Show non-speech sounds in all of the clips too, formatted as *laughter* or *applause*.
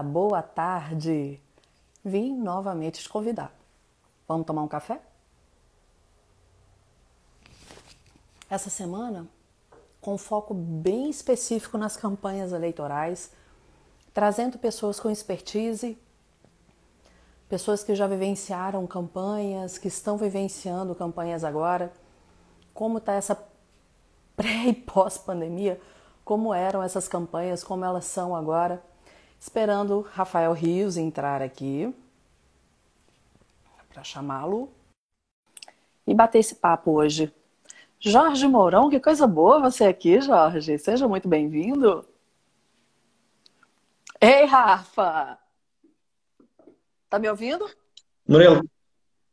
Boa tarde. Vim novamente te convidar. Vamos tomar um café? Essa semana, com foco bem específico nas campanhas eleitorais, trazendo pessoas com expertise, pessoas que já vivenciaram campanhas, que estão vivenciando campanhas agora, como está essa pré e pós-pandemia, como eram essas campanhas, como elas são agora esperando Rafael Rios entrar aqui para chamá-lo e bater esse papo hoje. Jorge Mourão, que coisa boa você aqui, Jorge. Seja muito bem-vindo. Ei, Rafa! Tá me ouvindo? Murilo,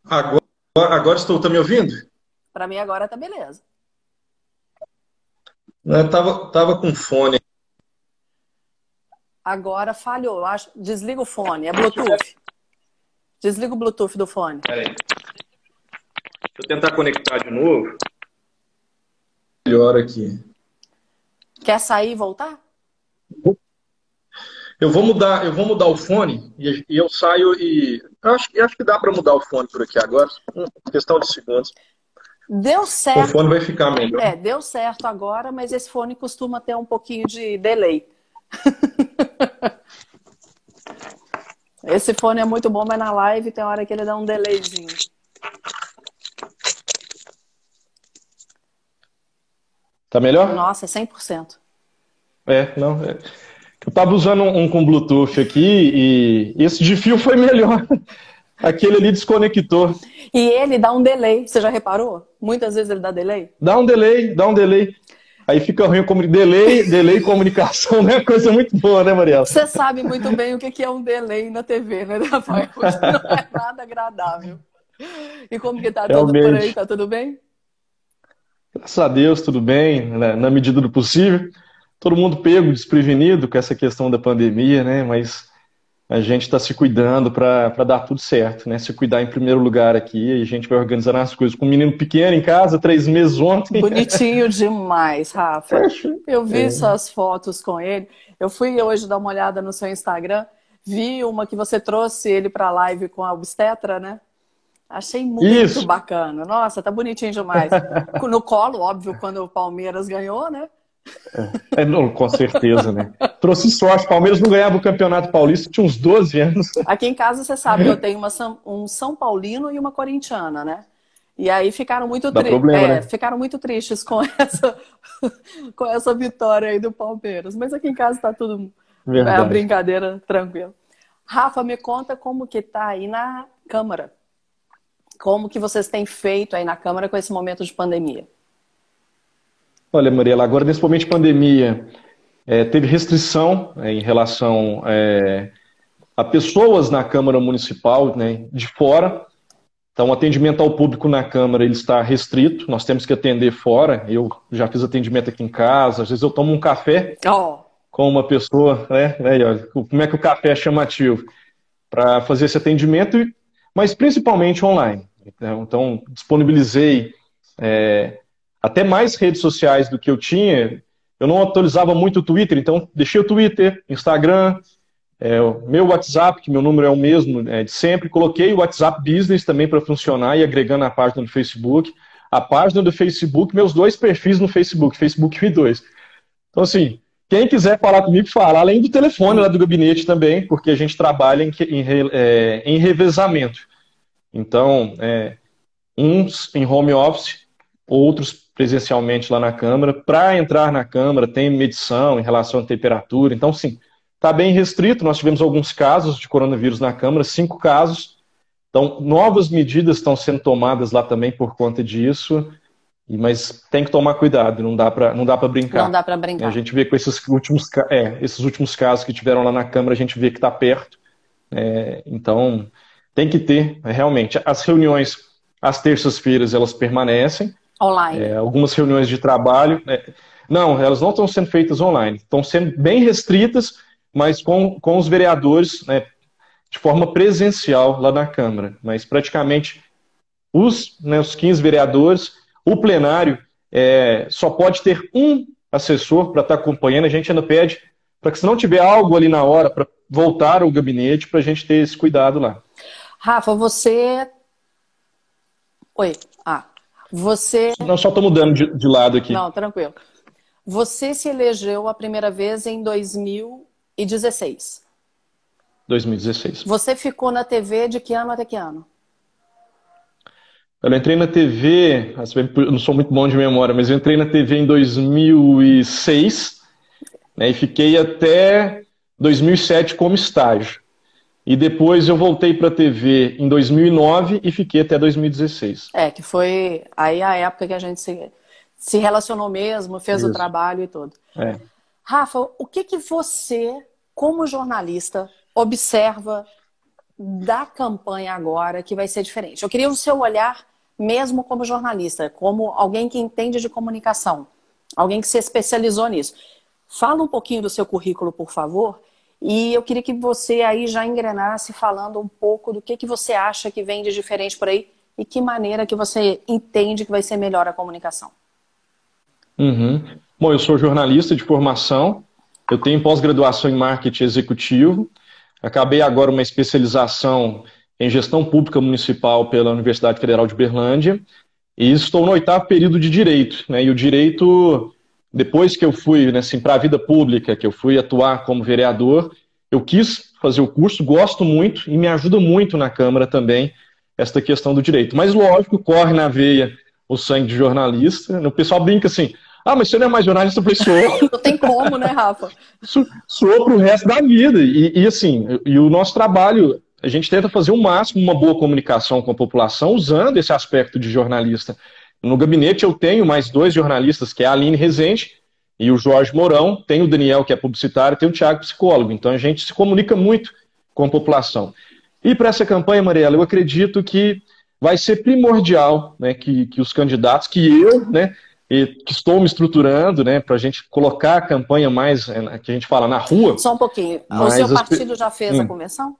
agora, agora estou. Tá me ouvindo? Para mim agora tá beleza. Eu tava, tava com fone Agora falhou. Acho... Desliga o fone. É Bluetooth. Desliga o Bluetooth do fone. Peraí. Deixa eu tentar conectar de novo. Melhor aqui. Quer sair e voltar? Eu vou mudar, eu vou mudar o fone e, e eu saio e eu acho, eu acho que dá para mudar o fone por aqui agora. Questão de segundos. Deu certo. O fone vai ficar melhor. É, deu certo agora, mas esse fone costuma ter um pouquinho de delay. *laughs* Esse fone é muito bom, mas na live tem hora que ele dá um delayzinho. Tá melhor? Nossa, 100%. É, não. É. Eu tava usando um, com Bluetooth aqui e esse de fio foi melhor. *laughs* Aquele ali desconectou. E ele dá um delay, você já reparou? Muitas vezes ele dá delay? Dá um delay, dá um delay. Aí fica ruim como delay, delay comunicação, né? *laughs* Coisa muito boa, né, Mariela? Você sabe muito bem o que é um delay na TV, né, *laughs* Rafael? *laughs* Não é nada agradável. E como que tá tudo por aí? Tá tudo bem? Graças a Deus, tudo bem, né? na medida do possível. Todo mundo pego, desprevenido com essa questão da pandemia, né? Mas a gente está se cuidando para dar tudo certo, né? Se cuidar em primeiro lugar aqui, e a gente vai organizando as coisas com um menino pequeno em casa, três meses ontem. Bonitinho *laughs* demais, Rafa. Eu vi é. suas fotos com ele. Eu fui hoje dar uma olhada no seu Instagram, vi uma que você trouxe ele para a live com a obstetra, né? Achei muito Isso. bacana. Nossa, tá bonitinho demais. *laughs* No colo, óbvio, quando o Palmeiras ganhou, né? É, não, com certeza, né? Trouxe sorte. Palmeiras não ganhava o Campeonato Paulista, tinha uns 12 anos. Aqui em casa, você sabe que eu tenho uma, um São Paulino e uma corintiana, né? E aí ficaram muito, tri... é, né? ficaram muito tristes com *laughs* essa, com essa vitória aí do Palmeiras. Mas aqui em casa tá tudo Verdade. é uma brincadeira tranquila. Rafa, me conta como que tá aí na Câmara. Como que vocês têm feito aí na Câmara com esse momento de pandemia? Olha, Mariela, agora nesse momento de pandemia, é, teve restrição é, em relação é, a pessoas na Câmara Municipal né, de fora. Então, o atendimento ao público na Câmara ele está restrito, nós temos que atender fora. Eu já fiz atendimento aqui em casa, às vezes eu tomo um café oh. com uma pessoa, né, olha, como é que o café é chamativo, para fazer esse atendimento, mas principalmente online. Então, disponibilizei é, até mais redes sociais do que eu tinha. Eu não atualizava muito o Twitter, então deixei o Twitter, Instagram, é, o meu WhatsApp, que meu número é o mesmo é, de sempre. Coloquei o WhatsApp Business também para funcionar e agregando a página do Facebook. A página do Facebook, meus dois perfis no Facebook, Facebook 1 e 2. Então, assim, quem quiser falar comigo, fala. Além do telefone lá do gabinete também, porque a gente trabalha em, em, é, em revezamento. Então, é, uns em home office, outros presencialmente lá na Câmara. Para entrar na Câmara, tem medição em relação à temperatura. Então, sim, está bem restrito. Nós tivemos alguns casos de coronavírus na Câmara, cinco casos. Então, novas medidas estão sendo tomadas lá também por conta disso. Mas tem que tomar cuidado, não dá para não dá para brincar. Não dá para brincar. A gente vê com esses últimos, é, esses últimos casos que tiveram lá na Câmara, a gente vê que está perto. É, então, tem que ter, realmente, as reuniões às terças-feiras elas permanecem, Online. É, algumas reuniões de trabalho. É, não, elas não estão sendo feitas online. Estão sendo bem restritas, mas com, com os vereadores né, de forma presencial lá na Câmara. Mas praticamente os, né, os 15 vereadores, o plenário é, só pode ter um assessor para estar tá acompanhando. A gente ainda pede para que se não tiver algo ali na hora para voltar ao gabinete para a gente ter esse cuidado lá. Rafa, você. Oi. Ah, você. Não, só estou mudando de, de lado aqui. Não, tranquilo. Você se elegeu a primeira vez em 2016. 2016. Você ficou na TV de que ano até que ano? Eu entrei na TV, eu não sou muito bom de memória, mas eu entrei na TV em 2006 né, e fiquei até 2007 como estágio. E depois eu voltei para a TV em 2009 e fiquei até 2016. É, que foi aí a época que a gente se, se relacionou mesmo, fez Isso. o trabalho e tudo. É. Rafa, o que, que você, como jornalista, observa da campanha agora que vai ser diferente? Eu queria o seu olhar mesmo como jornalista, como alguém que entende de comunicação, alguém que se especializou nisso. Fala um pouquinho do seu currículo, por favor, e eu queria que você aí já engrenasse falando um pouco do que, que você acha que vem de diferente por aí e que maneira que você entende que vai ser melhor a comunicação. Uhum. Bom, eu sou jornalista de formação, eu tenho pós-graduação em marketing executivo, acabei agora uma especialização em gestão pública municipal pela Universidade Federal de Berlândia e estou no oitavo período de direito. Né? E o direito, depois que eu fui né, assim, para a vida pública, que eu fui atuar como vereador, eu quis fazer o curso, gosto muito e me ajuda muito na Câmara também esta questão do direito. Mas, lógico, corre na veia o sangue de jornalista. O pessoal brinca assim, ah, mas você não é mais jornalista? Eu falei, sou. *laughs* Não tem como, né, Rafa? sou, sou para o resto da vida. E, e, assim, e o nosso trabalho a gente tenta fazer o máximo uma boa comunicação com a população usando esse aspecto de jornalista. No gabinete eu tenho mais dois jornalistas, que é a Aline Rezende e o Jorge Mourão, tem o Daniel, que é publicitário, tem o Tiago, psicólogo. Então a gente se comunica muito com a população. E para essa campanha, Mariela, eu acredito que vai ser primordial né, que, que os candidatos, que eu, né, que estou me estruturando, né, para a gente colocar a campanha mais, é, que a gente fala, na rua. Só um pouquinho. O seu partido já fez hum. a convenção?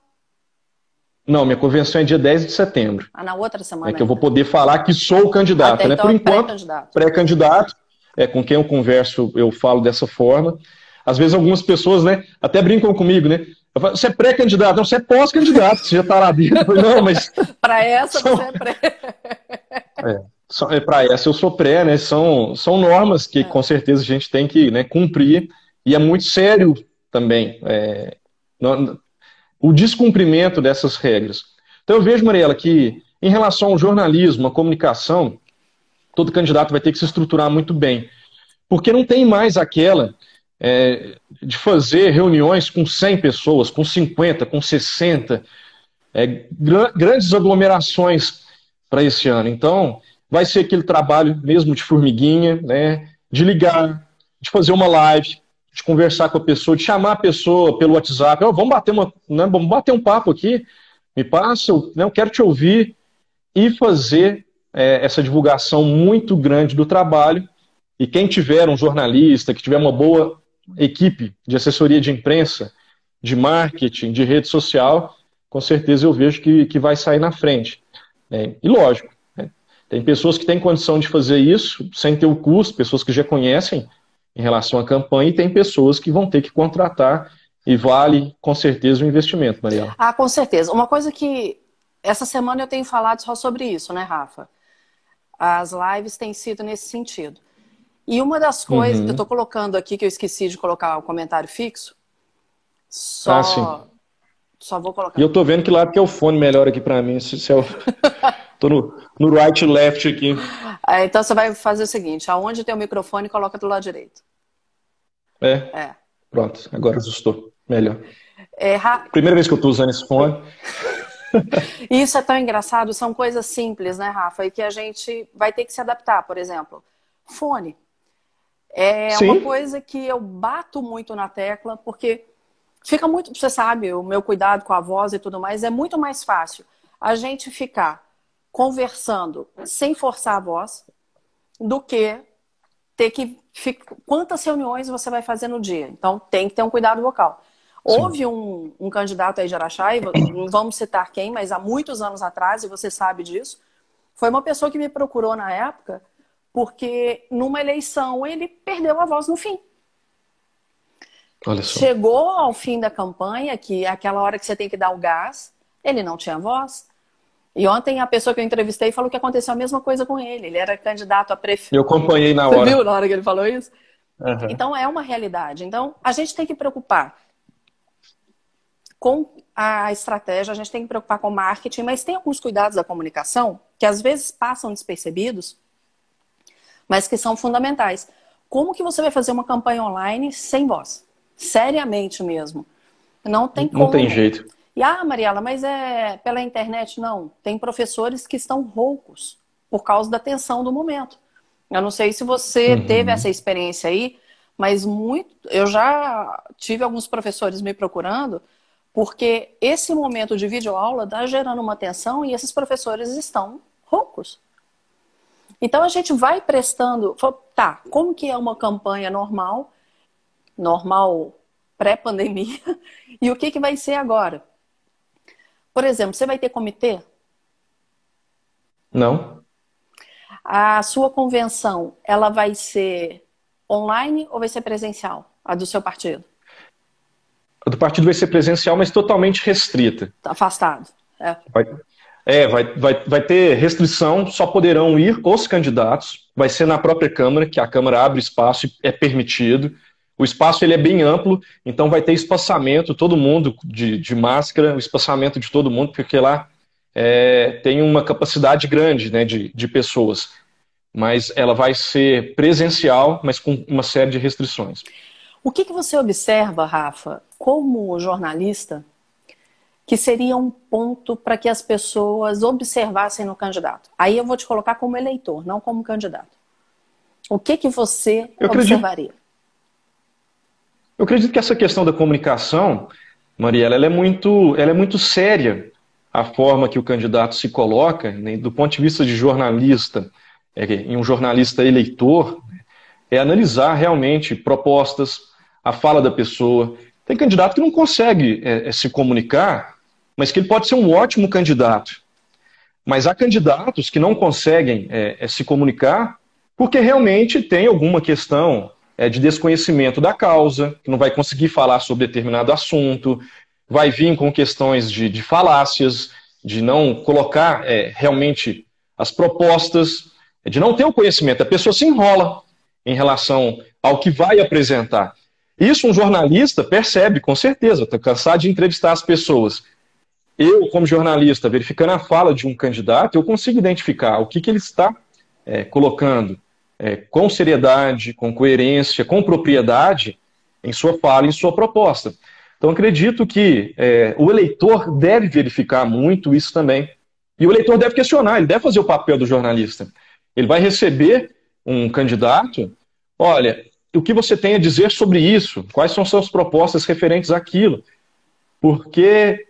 Não, minha convenção é dia 10 de setembro. Ah, na outra semana. É que eu vou poder falar que sou o candidato, Até né? Então, Por enquanto, pré-candidato. é, com quem eu converso, eu falo dessa forma. Às vezes algumas pessoas, né, até brincam comigo, né? Eu falo, você é pré-candidato, não, você é pós-candidato, você já está lá dentro. *laughs* não, mas. *laughs* Para essa são... você é pré. *laughs* é, é para essa eu sou pré, né? São, são normas que é. com certeza a gente tem que né, cumprir. E é muito sério também. É, não, o descumprimento dessas regras. Então eu vejo, Mariela, que em relação ao jornalismo, à comunicação, todo candidato vai ter que se estruturar muito bem. Porque não tem mais aquela é, de fazer reuniões com 100 pessoas, com 50, com 60, é, grandes aglomerações para esse ano. Então, vai ser aquele trabalho mesmo de formiguinha, né, de ligar, de fazer uma live, de conversar com a pessoa, de chamar a pessoa pelo WhatsApp, oh, vamos bater uma, né, vamos bater um papo aqui, me passa, eu, né, eu quero te ouvir e fazer é, essa divulgação muito grande do trabalho. E quem tiver um jornalista, que tiver uma boa equipe de assessoria de imprensa, de marketing, de rede social, com certeza eu vejo que, que vai sair na frente. É, e lógico, né, tem pessoas que têm condição de fazer isso sem ter o custo, pessoas que já conhecem em relação à campanha e tem pessoas que vão ter que contratar e vale com certeza o investimento, Mariela. Ah, com certeza. Uma coisa que essa semana eu tenho falado só sobre isso, né, Rafa? As lives têm sido nesse sentido. E uma das coisas, uhum. eu estou colocando aqui que eu esqueci de colocar o comentário fixo. Só, ah, sim. só vou colocar. E eu estou vendo que lá que é o fone melhor aqui para mim. Se, se eu... *laughs* Tô no, no right left aqui. É, então você vai fazer o seguinte: aonde tem o microfone, coloca do lado direito. É? É. Pronto, agora ajustou. Melhor. É, ra... Primeira vez que eu estou usando esse fone. *laughs* Isso é tão engraçado, são coisas simples, né, Rafa? E que a gente vai ter que se adaptar, por exemplo. Fone. É Sim. uma coisa que eu bato muito na tecla, porque fica muito, você sabe, o meu cuidado com a voz e tudo mais, é muito mais fácil a gente ficar conversando sem forçar a voz do que ter que. Quantas reuniões você vai fazer no dia? Então tem que ter um cuidado vocal. Houve um, um, candidato aí de Araxá, não vamos citar quem, mas há muitos anos atrás, e você sabe disso, foi uma pessoa que me procurou na época, porque numa eleição ele perdeu a voz no fim. Chegou ao fim da campanha, que é aquela hora que você tem que dar o gás, ele não tinha voz. E ontem a pessoa que eu entrevistei falou que aconteceu a mesma coisa com ele. Ele era candidato a prefeito. Eu acompanhei na hora. Você viu na hora que ele falou isso? Uhum. Então é uma realidade. Então a gente tem que preocupar com a estratégia, a gente tem que preocupar com o marketing, mas tem alguns cuidados da comunicação que às vezes passam despercebidos, mas que são fundamentais. Como que você vai fazer uma campanha online sem voz? Seriamente mesmo. Não tem como. Não tem jeito. E ah, Mariela, mas é pela internet? Não. Tem professores que estão roucos por causa da tensão do momento. Eu não sei se você uhum. teve essa experiência aí, mas muito. Eu já tive alguns professores me procurando porque esse momento de videoaula está gerando uma tensão e esses professores estão roucos. Então a gente vai prestando, tá, como que é uma campanha normal, normal pré-pandemia, *laughs* e o que, que vai ser agora? Por exemplo, você vai ter comitê? Não. A sua convenção, ela vai ser online ou vai ser presencial? A do seu partido? A do partido vai ser presencial, mas totalmente restrita. Afastado. É. Vai, é, vai, vai, vai ter restrição, só poderão ir os candidatos, vai ser na própria Câmara, que a Câmara abre espaço e é permitido. O espaço ele é bem amplo, então vai ter espaçamento, todo mundo de, de máscara, o espaçamento de todo mundo, porque lá é, tem uma capacidade grande né, de, de pessoas. Mas ela vai ser presencial, mas com uma série de restrições. O que, que você observa, Rafa, como jornalista, que seria um ponto para que as pessoas observassem no candidato? Aí eu vou te colocar como eleitor, não como candidato. O que, que você eu observaria? Acredito, eu acredito que essa questão da comunicação, Mariela, ela é muito, ela é muito séria a forma que o candidato se coloca, né, do ponto de vista de jornalista, é, em um jornalista eleitor, é analisar realmente propostas, a fala da pessoa. Tem candidato que não consegue é, é, se comunicar, mas que ele pode ser um ótimo candidato. Mas há candidatos que não conseguem é, é se comunicar porque realmente tem alguma questão é, de desconhecimento da causa, que não vai conseguir falar sobre determinado assunto, vai vir com questões de, de falácias, de não colocar é, realmente as propostas, de não ter o conhecimento. A pessoa se enrola em relação ao que vai apresentar. Isso um jornalista percebe, com certeza. Estou cansado de entrevistar as pessoas. Eu, como jornalista, verificando a fala de um candidato, eu consigo identificar o que, que ele está é, colocando é, com seriedade, com coerência, com propriedade em sua fala, em sua proposta. Então, acredito que é, o eleitor deve verificar muito isso também. E o eleitor deve questionar, ele deve fazer o papel do jornalista. Ele vai receber um candidato, olha, o que você tem a dizer sobre isso? Quais são suas propostas referentes àquilo? Porque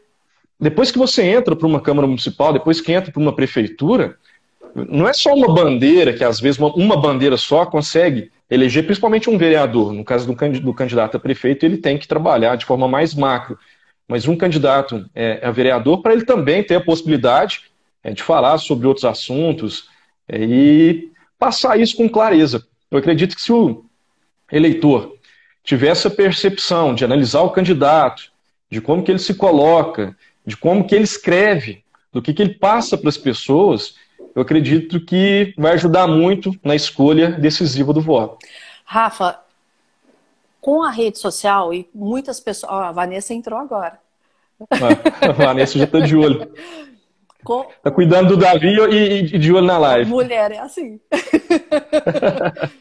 depois que você entra para uma Câmara Municipal, depois que entra para uma prefeitura, não é só uma bandeira, que às vezes uma, uma bandeira só consegue eleger, principalmente um vereador. No caso do, do, candidato a prefeito, ele tem que trabalhar de forma mais macro. Mas um candidato é, a vereador, para ele também ter a possibilidade é, de falar sobre outros assuntos é, e passar isso com clareza. Eu acredito que se o eleitor tiver essa percepção de analisar o candidato, de como que ele se coloca, de como que ele escreve, do que, que ele passa para as pessoas, eu acredito que vai ajudar muito na escolha decisiva do voto. Rafa, com a rede social e muitas pessoas. a Vanessa entrou agora. Ah, a Vanessa já está de olho. Com... Tá cuidando do Davi e, e de olho na live. Mulher é assim. *laughs*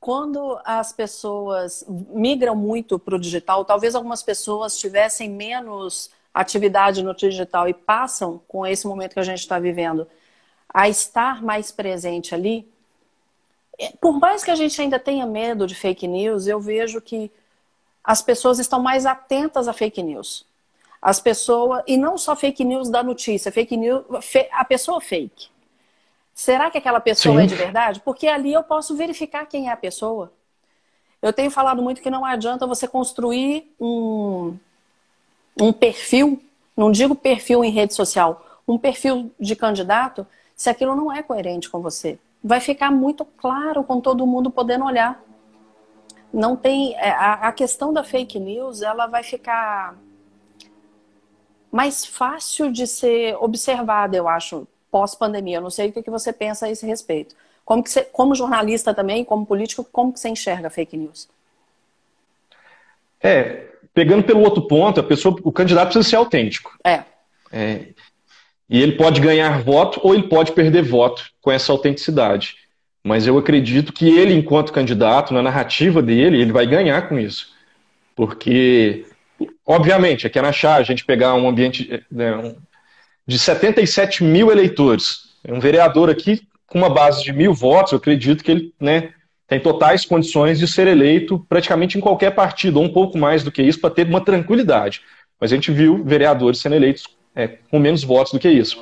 Quando as pessoas migram muito para o digital, talvez algumas pessoas tivessem menos atividade no digital e passam com esse momento que a gente está vivendo a estar mais presente ali, é, por mais que a gente ainda tenha medo de fake news, eu vejo que as pessoas estão mais atentas a fake news. As pessoas, e não só fake news da notícia, fake news, a pessoa fake. Será que aquela pessoa Sim. é de verdade? Porque ali eu posso verificar quem é a pessoa. Eu tenho falado muito que não adianta você construir um, um perfil, não digo perfil em rede social, um perfil de candidato se aquilo não é coerente com você. Vai ficar muito claro com todo mundo podendo olhar. não tem é, a, a questão da fake news, ela vai ficar mais fácil de ser observada, eu acho, pós-pandemia. Eu não sei o que você pensa a esse respeito. Como, que você, como jornalista também, como político, como que você enxerga fake news? É, pegando pelo outro ponto, a pessoa, o candidato precisa ser autêntico. É. é. E ele pode ganhar voto ou ele pode perder voto com essa autenticidade. Mas eu acredito que ele, enquanto candidato, na narrativa dele, ele vai ganhar com isso. Porque, obviamente, aqui na Chá, a gente pegar um ambiente né, de 77 mil eleitores, um vereador aqui com uma base de mil votos, eu acredito que ele né, tem totais condições de ser eleito praticamente em qualquer partido, ou um pouco mais do que isso, para ter uma tranquilidade. Mas a gente viu vereadores sendo eleitos é, com menos votos do que isso.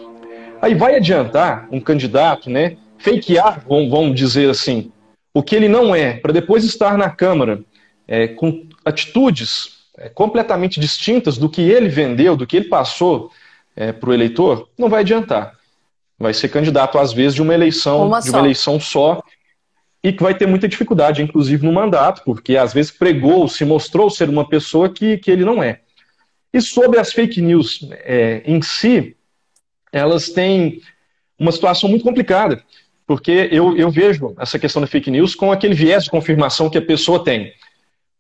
Aí vai adiantar um candidato, né, fakear, vamos dizer assim, o que ele não é, para depois estar na Câmara é, com atitudes é, completamente distintas do que ele vendeu, do que ele passou é, para o eleitor, não vai adiantar. Vai ser candidato, às vezes, de uma eleição, uma de uma eleição só, e que vai ter muita dificuldade, inclusive, no mandato, porque às vezes pregou, se mostrou ser uma pessoa que, que ele não é. E sobre as fake news é, em si, elas têm uma situação muito complicada, porque eu, eu vejo essa questão da fake news com aquele viés de confirmação que a pessoa tem.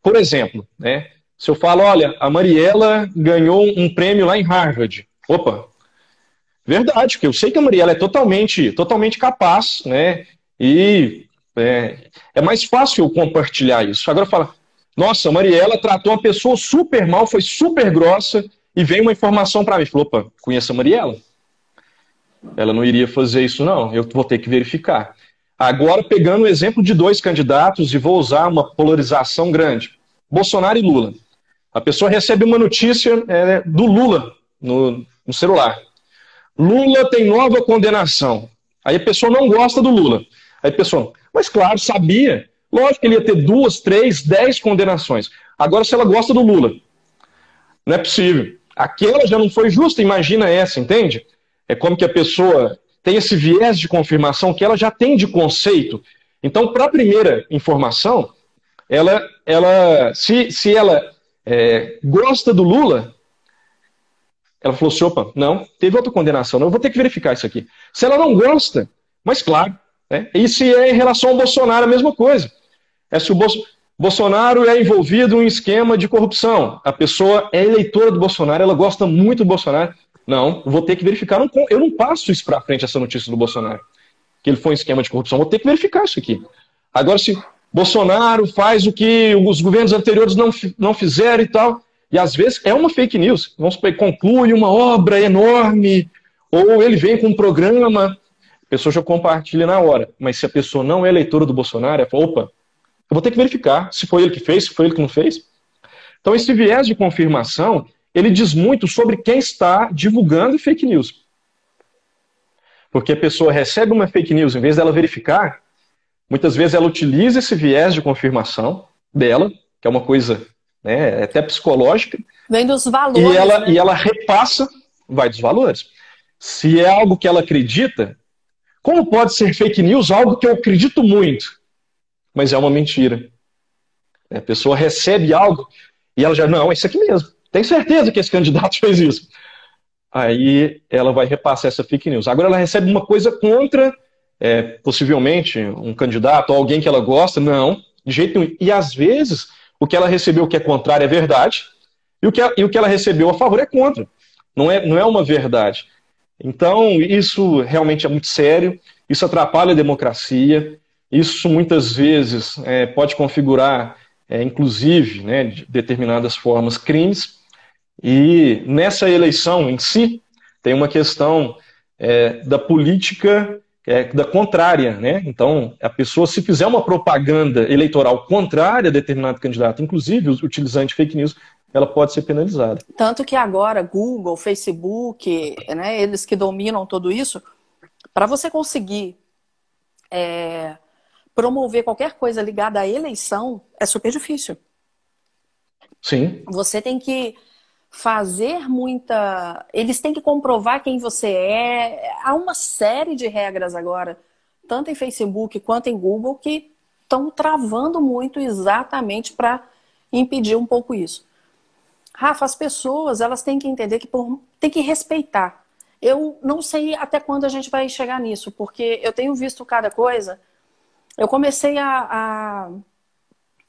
Por exemplo, né, se eu falo, olha, a Mariela ganhou um prêmio lá em Harvard. Opa, verdade, porque eu sei que a Mariela é totalmente, totalmente capaz, né, e é, é mais fácil eu compartilhar isso. Agora fala, nossa, Mariela tratou uma pessoa super mal, foi super grossa, e vem uma informação para mim. Falou, opa, conheço a Mariela? Ela não iria fazer isso, não. Eu vou ter que verificar. Agora, pegando o exemplo de dois candidatos, e vou usar uma polarização grande: Bolsonaro e Lula. A pessoa recebe uma notícia é, do Lula no, no celular. Lula tem nova condenação. Aí a pessoa não gosta do Lula. Aí a pessoa, mas claro, sabia. Lógico que ele ia ter duas, três, dez condenações. Agora, se ela gosta do Lula, não é possível. Aquela já não foi justa, imagina essa, entende? É como que a pessoa tem esse viés de confirmação que ela já tem de conceito. Então, para a primeira informação, ela, ela se, se ela é, gosta do Lula, ela falou assim: opa, não, teve outra condenação, não, eu vou ter que verificar isso aqui. Se ela não gosta, mas claro, né? Se é em relação ao Bolsonaro, a mesma coisa. É se o Bolsonaro é envolvido em esquema de corrupção, a pessoa é eleitora do Bolsonaro, ela gosta muito do Bolsonaro. Não, vou ter que verificar. Eu não passo isso para frente, essa notícia do Bolsonaro, que ele foi em esquema de corrupção. Vou ter que verificar isso aqui. Agora, se Bolsonaro faz o que os governos anteriores não, não fizeram e tal, e às vezes é uma fake news. Vamos conclui uma obra enorme, ou ele vem com um programa a pessoa já compartilha na hora. Mas se a pessoa não é eleitora do Bolsonaro, fala, opa, eu vou ter que verificar se foi ele que fez, se foi ele que não fez. Então, esse viés de confirmação, ele diz muito sobre quem está divulgando fake news. Porque a pessoa recebe uma fake news, em vez dela verificar, muitas vezes ela utiliza esse viés de confirmação dela, que é uma coisa né, até psicológica. Vem dos valores. E ela, né? e ela repassa, vai dos valores. Se é algo que ela acredita, como pode ser fake news algo que eu acredito muito, mas é uma mentira? A pessoa recebe algo e ela já, não, é isso aqui mesmo. Tem certeza que esse candidato *laughs* fez isso. Aí ela vai repassar essa fake news. Agora ela recebe uma coisa contra, é, possivelmente, um candidato ou alguém que ela gosta. Não, de jeito nenhum. E às vezes, o que ela recebeu que é contrário é verdade, e o que, e o que ela recebeu a favor é contra. Não é, não é uma verdade. Então, isso realmente é muito sério, isso atrapalha a democracia, isso muitas vezes é, pode configurar, é, inclusive, né, de determinadas formas, crimes. E nessa eleição em si, tem uma questão é, da política é, da contrária, né? Então, a pessoa, se fizer uma propaganda eleitoral contrária a determinado candidato, inclusive utilizando fake news, ela pode ser penalizada. Tanto que agora Google, Facebook, né, eles que dominam tudo isso, para você conseguir é, promover qualquer coisa ligada à eleição, é super difícil. Sim. Você tem que fazer muita. Eles têm que comprovar quem você é. Há uma série de regras agora, tanto em Facebook quanto em Google, que estão travando muito exatamente para impedir um pouco isso. Rafa, as pessoas elas têm que entender que por, tem que respeitar. Eu não sei até quando a gente vai chegar nisso, porque eu tenho visto cada coisa. Eu comecei a, a,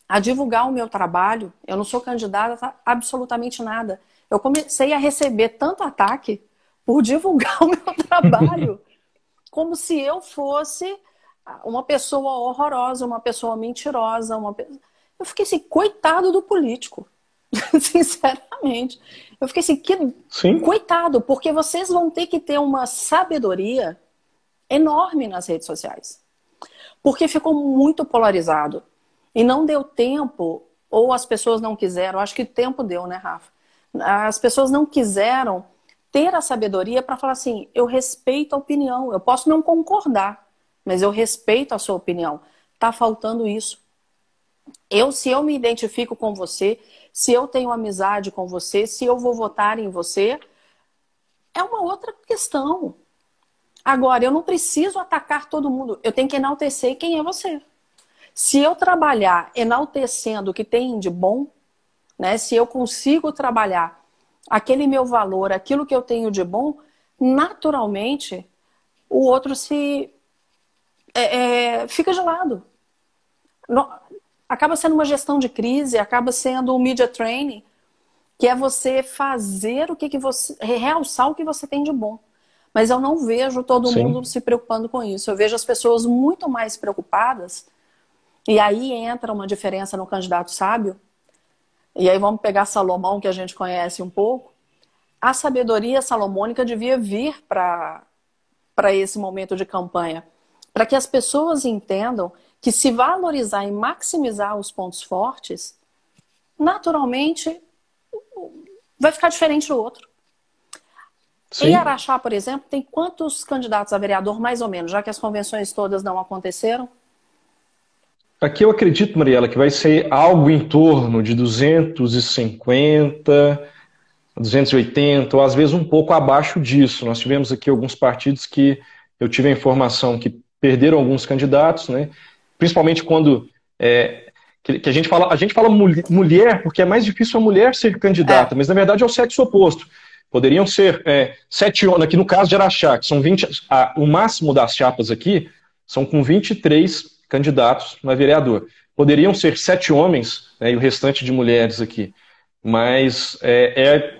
a divulgar o meu trabalho. Eu não sou candidata a absolutamente nada. Eu comecei a receber tanto ataque por divulgar *laughs* o meu trabalho, como se eu fosse uma pessoa horrorosa, uma pessoa mentirosa, uma eu fiquei assim, coitado do político. *laughs* Sinceramente. Eu fiquei assim, que Sim. coitado, porque vocês vão ter que ter uma sabedoria enorme nas redes sociais. Porque ficou muito polarizado. E não deu tempo, ou as pessoas não quiseram, acho que tempo deu, né, Rafa? As pessoas não quiseram ter a sabedoria para falar assim: eu respeito a opinião, eu posso não concordar, mas eu respeito a sua opinião. Tá faltando isso. Eu, se eu me identifico com você, se eu tenho amizade com você, se eu vou votar em você, é uma outra questão. Agora, eu não preciso atacar todo mundo, eu tenho que enaltecer quem é você. Se eu trabalhar enaltecendo o que tem de bom, né, se eu consigo trabalhar aquele meu valor, aquilo que eu tenho de bom, naturalmente o outro se é, é, fica de lado acaba sendo uma gestão de crise, acaba sendo um media training, que é você fazer o que, que você. realçar o que você tem de bom. Mas eu não vejo todo Sim. mundo se preocupando com isso. Eu vejo as pessoas muito mais preocupadas, e aí entra uma diferença no candidato sábio. E aí vamos pegar Salomão, que a gente conhece um pouco. A sabedoria salomônica devia vir para esse momento de campanha, para que as pessoas entendam que se valorizar e maximizar os pontos fortes, naturalmente vai ficar diferente do outro. Sim. Em Araxá, por exemplo, tem quantos candidatos a vereador, mais ou menos, já que as convenções todas não aconteceram? Aqui eu acredito, Mariela, que vai ser algo em torno de 250, 280, ou às vezes um pouco abaixo disso. Nós tivemos aqui alguns partidos que eu tive a informação que perderam alguns candidatos, né? Principalmente quando é, que, que, a gente fala, a gente fala mulher porque é mais difícil a mulher ser candidata, é. mas na verdade é o sexo oposto. Poderiam ser é, sete homens, aqui no caso de Araxá, que são 20, a, o máximo das chapas aqui são com 23 candidatos na vereador. Poderiam ser sete homens né, e o restante de mulheres aqui. Mas é, é,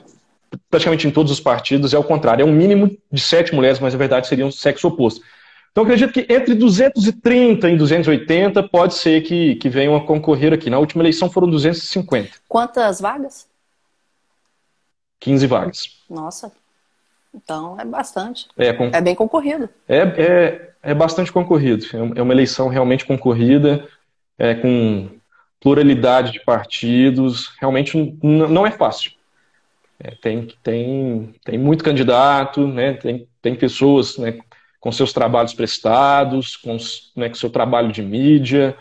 praticamente em todos os partidos é o contrário. É um mínimo de sete mulheres, mas na verdade seriam sexo oposto. Então, acredito que entre 230 e 280 pode ser que, que venham a concorrer aqui. Na última eleição foram 250. Quantas vagas? 15 vagas. Nossa, então é bastante. É, com... é bem concorrido. É, é, é bastante concorrido. É, é uma eleição realmente concorrida, é, com pluralidade de partidos. Realmente não é fácil. É, tem, tem, tem muito candidato, né? tem, tem pessoas né, com seus trabalhos prestados, com, né, com seu trabalho de mídia.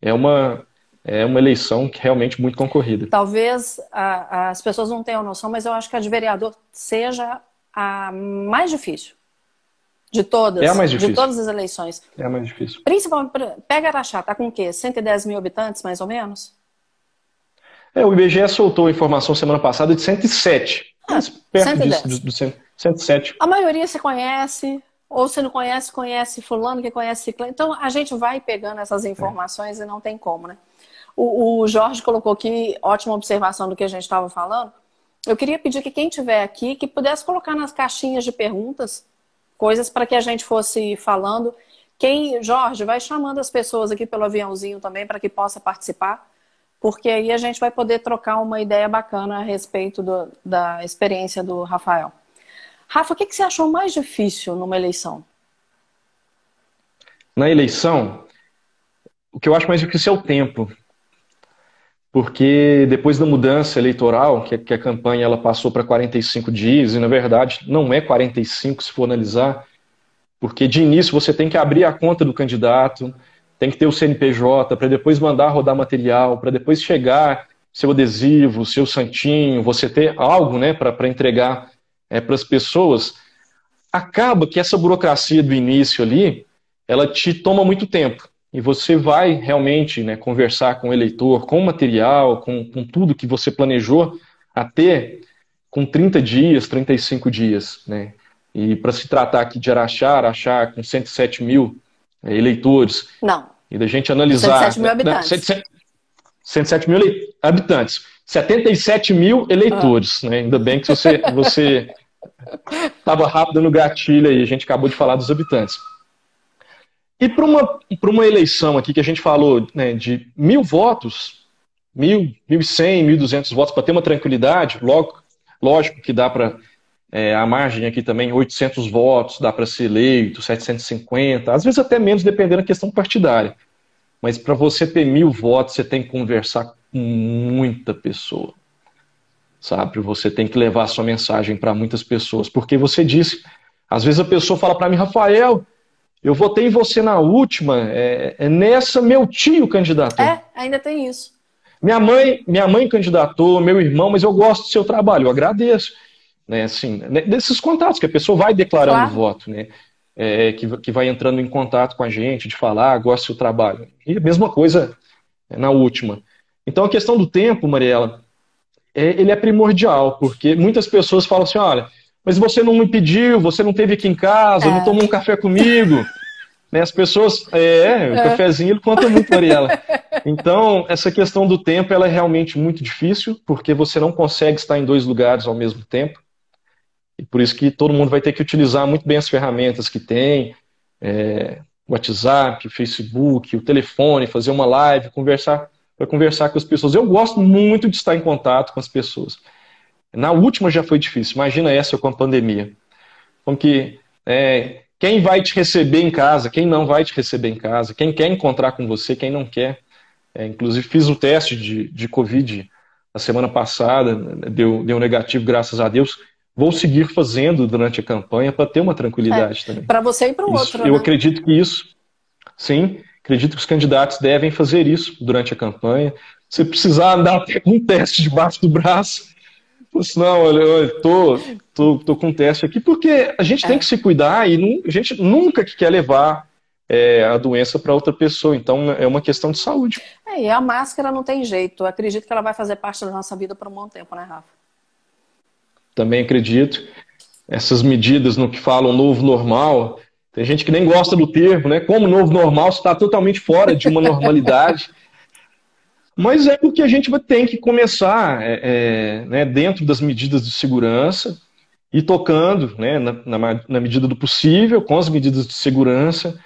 É uma, é uma eleição que realmente muito concorrida. Talvez a, as pessoas não tenham noção, mas eu acho que a de vereador seja a mais difícil de todas, é a mais difícil. de todas as eleições. É a mais difícil. Principalmente, pega Araxá, tá com o quê? 110 mil habitantes, mais ou menos? É, o IBGE soltou a informação semana passada de 107. Ah, perto 110. Disso, do, do 107. A maioria se conhece, ou se não conhece, conhece fulano que conhece ciclano. Então a gente vai pegando essas informações é. e não tem como, né? O, o, Jorge colocou aqui ótima observação do que a gente estava falando. Eu queria pedir que quem tiver aqui que pudesse colocar nas caixinhas de perguntas coisas para que a gente fosse falando. Quem, Jorge, vai chamando as pessoas aqui pelo aviãozinho também para que possa participar, porque aí a gente vai poder trocar uma ideia bacana a respeito do, da experiência do Rafael. Rafa, o que, que você achou mais difícil numa eleição? Na eleição, o que eu acho mais difícil é o tempo. Porque depois da mudança eleitoral, que a campanha ela passou para 45 dias, e na verdade não é 45 se for analisar, porque de início você tem que abrir a conta do candidato, tem que ter o CNPJ para depois mandar rodar material, para depois chegar seu adesivo, seu santinho, você ter algo né, para entregar é, para as pessoas, acaba que essa burocracia do início ali, ela te toma muito tempo. e você vai realmente né, conversar com o eleitor, com o material, com, com tudo que você planejou, até com 30 dias, 35 dias. Né? E para se tratar aqui de Araxá, Araxá com 107 mil é, eleitores. Não. E da gente analisar. 107 mil habitantes. Não, 107, 107 mil habitantes. 77 mil eleitores. Ah. Né? Ainda bem que você você *laughs* estava rápido no gatilho aí, a gente acabou de falar dos habitantes. E para uma, uma eleição aqui que a gente falou né, de mil votos, mil, mil e cem, mil duzentos votos, para ter uma tranquilidade, logo, lógico que dá para, é, a margem aqui também, 800 votos, dá para ser eleito, 750, às vezes até menos, dependendo da questão partidária. Mas para você ter mil votos, você tem que conversar com muita pessoa. Sabe? Você tem que levar a sua mensagem para muitas pessoas. Porque você disse, às vezes a pessoa fala para mim, Rafael, eu votei em você na última, é, é nessa meu tio candidatou. É, ainda tem isso. Minha mãe, minha mãe candidatou, meu irmão, mas eu gosto do seu trabalho, eu agradeço. Né, assim, né, desses contatos que a pessoa vai declarando claro. voto, né? É, que, que vai entrando em contato com a gente, de falar, ah, gosto do seu trabalho. E a mesma coisa na última. Então a questão do tempo, Mariela, é, ele é primordial, porque muitas pessoas falam assim, olha, mas você não me pediu, você não teve aqui em casa, é. não tomou um café comigo. *laughs* né, as pessoas, é, o é. cafezinho ele conta muito, Mariela. Então, essa questão do tempo ela é realmente muito difícil, porque você não consegue estar em dois lugares ao mesmo tempo. E por isso que todo mundo vai ter que utilizar muito bem as ferramentas que tem, é, WhatsApp, Facebook, o telefone, fazer uma live, conversar para conversar com as pessoas. Eu gosto muito de estar em contato com as pessoas. Na última já foi difícil. Imagina essa com a pandemia. Como que é, quem vai te receber em casa, quem não vai te receber em casa, quem quer encontrar com você, quem não quer. É, inclusive fiz o teste de, de Covid na semana passada, deu, deu negativo, graças a Deus. Vou seguir fazendo durante a campanha para ter uma tranquilidade é, também. Para você e para o outro. Eu né? acredito que isso, sim, acredito que os candidatos devem fazer isso durante a campanha. Se precisar andar *laughs* até com um teste debaixo do braço, não, olha, eu tô, tô, tô com um teste aqui, porque a gente é. tem que se cuidar e não, a gente nunca quer levar é, a doença para outra pessoa. Então é uma questão de saúde. É, e a máscara não tem jeito. Eu acredito que ela vai fazer parte da nossa vida por um bom tempo, né, Rafa? Também acredito. Essas medidas no que falam novo normal, tem gente que nem gosta do termo, né? Como novo normal está totalmente fora de uma normalidade. *laughs* Mas é porque a gente tem que começar é, é, né, dentro das medidas de segurança e tocando né, na, na, na, medida do possível, com as medidas de segurança,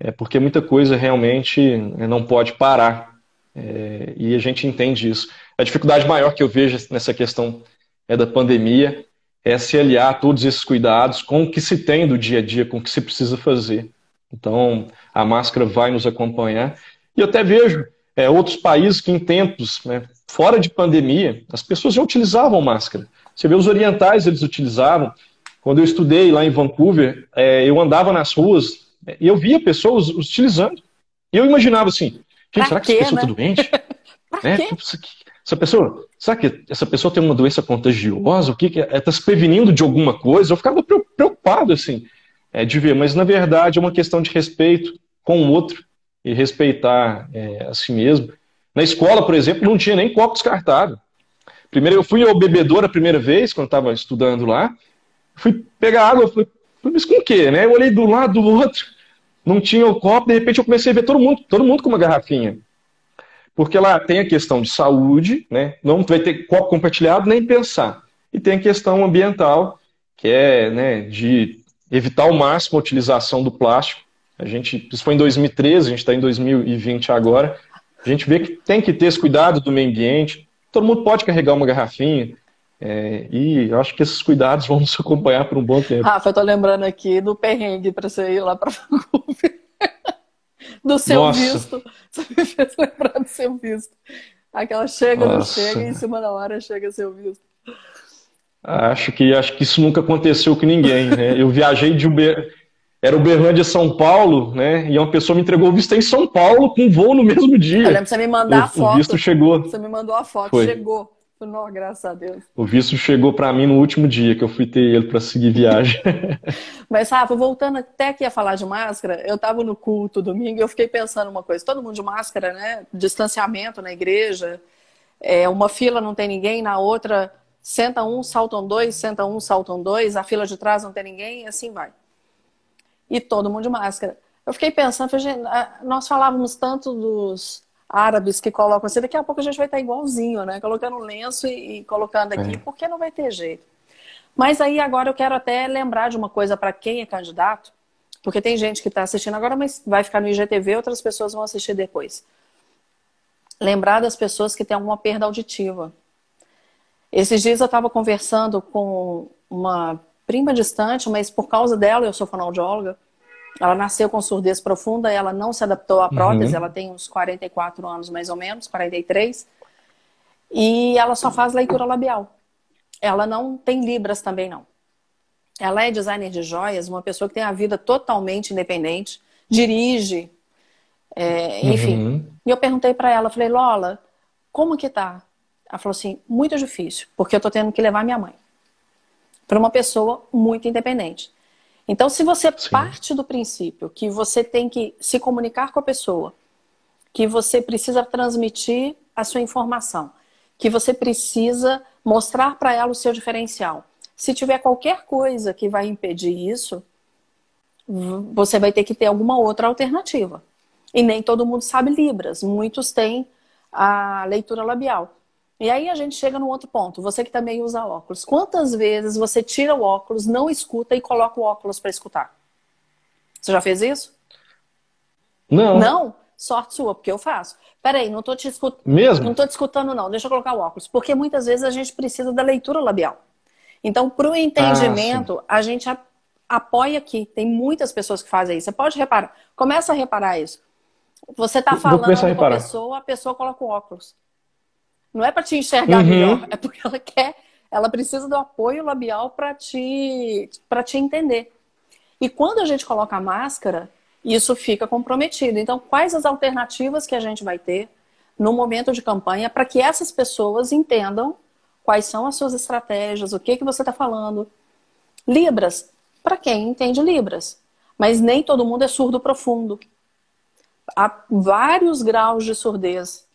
é, porque muita coisa realmente né, não pode parar. É, e a gente entende isso. A dificuldade maior que eu vejo nessa questão é da pandemia é se aliar todos esses cuidados com o que se tem do dia a dia, com o que se precisa fazer. Então, a máscara vai nos acompanhar. E eu até vejo é, outros países que em tempos, né, fora de pandemia, as pessoas já utilizavam máscara. Você vê os orientais, eles utilizavam. Quando eu estudei lá em Vancouver, é, eu andava nas ruas e eu via pessoas utilizando. E eu imaginava assim, será que essa pessoa está né? doente? *laughs* né? Tipo, essa pessoa, será que essa pessoa tem uma doença contagiosa? O que, que é? Está se prevenindo de alguma coisa? Eu ficava preocupado assim, é, de ver, mas na verdade é uma questão de respeito com o outro e respeitar é, a si mesmo. Na escola, por exemplo, não tinha nem copo descartável. Primeiro, eu fui ao bebedouro a primeira vez, quando estava estudando lá, fui pegar água, falei, mas com o quê? Né? Eu olhei do lado do outro, não tinha o copo, de repente eu comecei a ver todo mundo, todo mundo com uma garrafinha. Porque lá tem a questão de saúde, né? não vai ter copo compartilhado nem pensar. E tem a questão ambiental, que é né, de evitar ao máximo a utilização do plástico a gente, isso foi em 2013, a gente está em 2020 agora. A gente vê que tem que ter esse cuidado do meio ambiente. Todo mundo pode carregar uma garrafinha. É, e eu acho que esses cuidados vão nos acompanhar por um bom tempo. Rafa, eu tô lembrando aqui do perrengue para você ir lá para Vancouver. Do seu Nossa. visto. *laughs* Você me fez lembrar do seu visto. Aquela chega, Nossa. não chega, e em cima da hora chega seu visto. Acho que, acho que isso nunca aconteceu com ninguém. Né? Eu viajei de Uber era Uberlândia São Paulo, né? E uma pessoa me entregou o visto em São Paulo com voo no mesmo dia. Eu lembro você me mandar o, a foto. O visto chegou. Você me mandou a foto, Foi. chegou. Não, graças a Deus. O visto chegou para mim no último dia que eu fui ter ele para seguir viagem. *laughs* Mas, Rafa, voltando até aqui a falar de máscara, eu estava no culto domingo e eu fiquei pensando uma coisa: todo mundo de máscara, né? Distanciamento na igreja, é, uma fila não tem ninguém, na outra senta um, saltam dois, senta um, saltam dois, a fila de trás não tem ninguém, e assim vai. E todo mundo de máscara. Eu fiquei pensando, nós falávamos tanto dos árabes que colocam assim, daqui a pouco a gente vai estar igualzinho, né? Colocando lenço e, e colocando aqui, é. porque não vai ter jeito. Mas aí agora eu quero até lembrar de uma coisa para quem é candidato, porque tem gente que está assistindo agora, mas vai ficar no IGTV, outras pessoas vão assistir depois. Lembrar das pessoas que têm alguma perda auditiva. Esses dias eu estava conversando com uma prima distante, mas por causa dela, eu sou fonoaudióloga, ela nasceu com surdez profunda, ela não se adaptou à prótese, uhum. ela tem uns 44 anos mais ou menos, 43. E ela só faz leitura labial. Ela não tem libras também não. Ela é designer de joias, uma pessoa que tem a vida totalmente independente, dirige, é, enfim. Uhum. E eu perguntei para ela, falei, Lola, como que tá? Ela falou assim, muito difícil, porque eu tô tendo que levar minha mãe. Para uma pessoa muito independente. Então, se você Sim. parte do princípio que você tem que se comunicar com a pessoa, que você precisa transmitir a sua informação, que você precisa mostrar para ela o seu diferencial. Se tiver qualquer coisa que vai impedir isso, você vai ter que ter alguma outra alternativa. E nem todo mundo sabe Libras, muitos têm a leitura labial. E aí a gente chega no outro ponto. Você que também usa óculos. Quantas vezes você tira o óculos, não escuta e coloca o óculos para escutar? Você já fez isso? Não. Não? Sorte sua, porque eu faço. Peraí, não estou te escutando. Mesmo? Não estou te escutando, não. Deixa eu colocar o óculos. Porque muitas vezes a gente precisa da leitura labial. Então, para o entendimento, ah, a gente apoia aqui. Tem muitas pessoas que fazem isso. Você pode reparar. Começa a reparar isso. Você está falando com a pessoa, a pessoa coloca o óculos. Não é para te enxergar uhum. melhor, é porque ela quer, ela precisa do apoio labial para te, para te entender. E quando a gente coloca a máscara, isso fica comprometido. Então, quais as alternativas que a gente vai ter no momento de campanha para que essas pessoas entendam quais são as suas estratégias, o que, que você está falando? Libras, para quem entende Libras. Mas nem todo mundo é surdo profundo. Há vários graus de surdez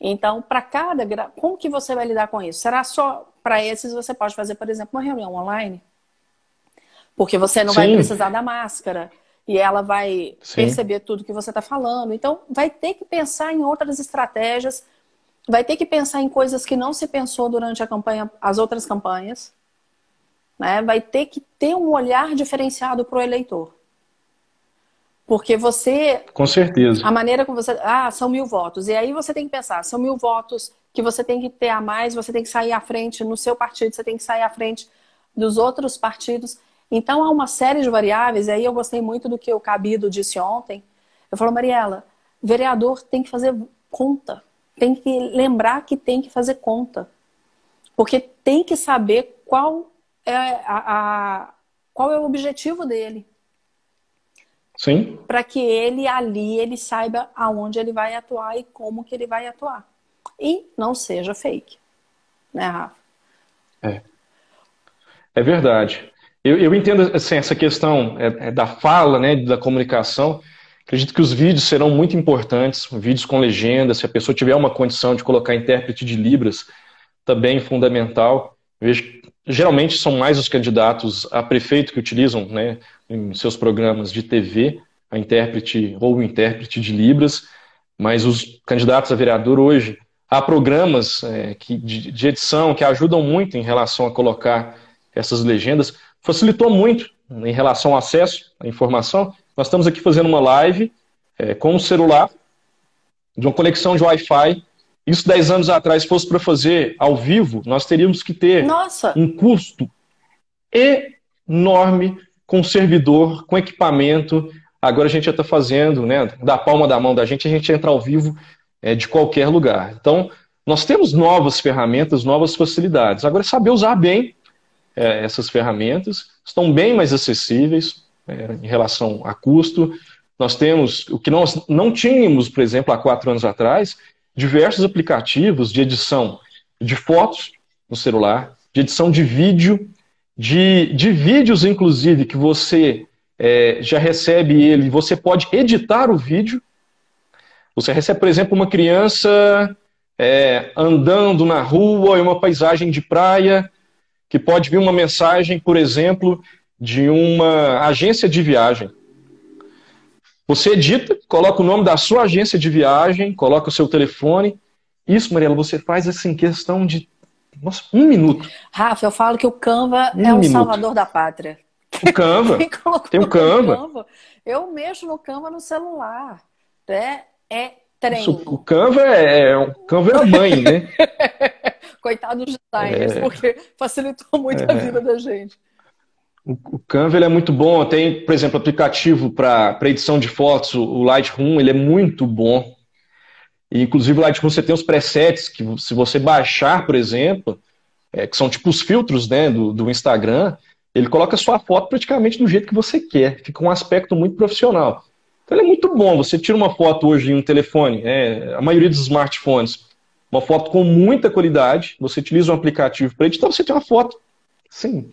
então, para cada grau, como que você vai lidar com isso? Será só para esses você pode fazer, por exemplo, uma reunião online? Porque você não Sim. vai precisar da máscara e ela vai Sim. perceber tudo que você está falando. Então, vai ter que pensar em outras estratégias, vai ter que pensar em coisas que não se pensou durante a campanha, as outras campanhas. Né? Vai ter que ter um olhar diferenciado para o eleitor. Porque você. Com certeza. A maneira como você. Ah, são mil votos. E aí você tem que pensar: são mil votos que você tem que ter a mais, você tem que sair à frente no seu partido, você tem que sair à frente dos outros partidos. Então há uma série de variáveis. E aí eu gostei muito do que o Cabido disse ontem. Eu falou, Mariela, vereador tem que fazer conta. Tem que lembrar que tem que fazer conta. Porque tem que saber qual é, a, a qual é o objetivo dele. Sim. Para que ele ali ele saiba aonde ele vai atuar e como que ele vai atuar. E não seja fake. Né, Rafa? É. É verdade. Eu, eu entendo assim, essa questão é, é da fala, né, da comunicação. Acredito que os vídeos serão muito importantes, vídeos com legenda, se a pessoa tiver uma condição de colocar intérprete de Libras, também fundamental. Vejo geralmente são mais os candidatos a prefeito que utilizam né, em seus programas de TV a intérprete ou o intérprete de Libras, mas os candidatos a vereador hoje há programas é, que, de, de, edição que ajudam muito em relação a colocar essas legendas, facilitou muito em relação ao acesso à informação. Nós estamos aqui fazendo uma live é, com um celular, de uma conexão de Wi-Fi isso 10 anos atrás fosse para fazer ao vivo, nós teríamos que ter Nossa. um custo enorme com servidor, com equipamento. Agora a gente já está fazendo, né, da palma da mão da gente, a gente entra ao vivo é, de qualquer lugar. Então, nós temos novas ferramentas, novas facilidades. Agora, é saber usar bem é, essas ferramentas, estão bem mais acessíveis é, em relação a custo. Nós temos o que nós não tínhamos, por exemplo, há quatro anos atrás, diversos aplicativos de edição de fotos no celular, de edição de vídeo, de, de vídeos, inclusive, que você é, já recebe ele, você pode editar o vídeo. Você recebe, por exemplo, uma criança é, andando na rua em uma paisagem de praia, que pode vir uma mensagem, por exemplo, de uma agência de viagem. Você edita, coloca o nome da sua agência de viagem, coloca o seu telefone. Isso, Mariela, você faz assim, questão de nossa, um minuto. Rafa, eu falo que o Canva um é o minuto. salvador da pátria. O Canva. *laughs* Tem o Canva. Canva. Eu mexo no Canva no celular. É, é treino. O Canva é, o Canva é a mãe, né? *laughs* Coitado dos designers, é. porque facilitou muito é. a vida da gente. O Canva é muito bom. Tem, por exemplo, aplicativo para edição de fotos, o Lightroom, ele é muito bom. E, inclusive, o Lightroom você tem os presets que, se você baixar, por exemplo, é, que são tipo os filtros né, do, do Instagram, ele coloca a sua foto praticamente do jeito que você quer. Fica um aspecto muito profissional. Então, ele é muito bom. Você tira uma foto hoje em um telefone, é, a maioria dos smartphones, uma foto com muita qualidade, você utiliza um aplicativo para editar, você tem uma foto, sim,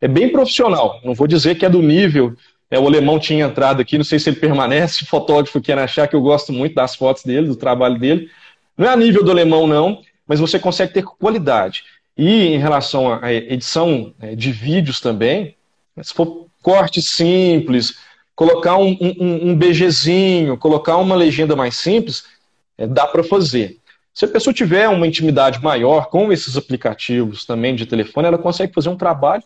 é bem profissional. Não vou dizer que é do nível. É, o alemão tinha entrado aqui, não sei se ele permanece, *laughs* fotógrafo quer achar que eu gosto muito das fotos dele, do trabalho dele. Não é a nível do alemão, não, mas você consegue ter qualidade. E em relação à edição é, de vídeos também, se for corte simples, colocar um, um, um BGzinho, colocar uma legenda mais simples, é, dá para fazer. Se a pessoa tiver uma intimidade maior com esses aplicativos também de telefone, ela consegue fazer um trabalho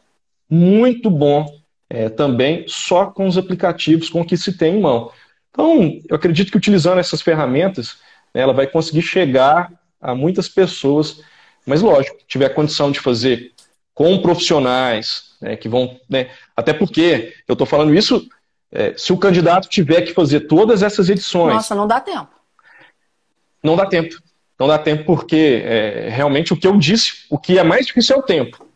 muito bom é, também só com os aplicativos com que se tem em mão. Então, eu acredito que utilizando essas ferramentas, né, ela vai conseguir chegar a muitas pessoas, mas lógico, tiver condição de fazer com profissionais né, que vão. Né, até porque eu estou falando isso, é, se o candidato tiver que fazer todas essas edições. Nossa, não dá tempo. Não dá tempo. Não dá tempo porque é, realmente o que eu disse, o que é mais difícil é o tempo.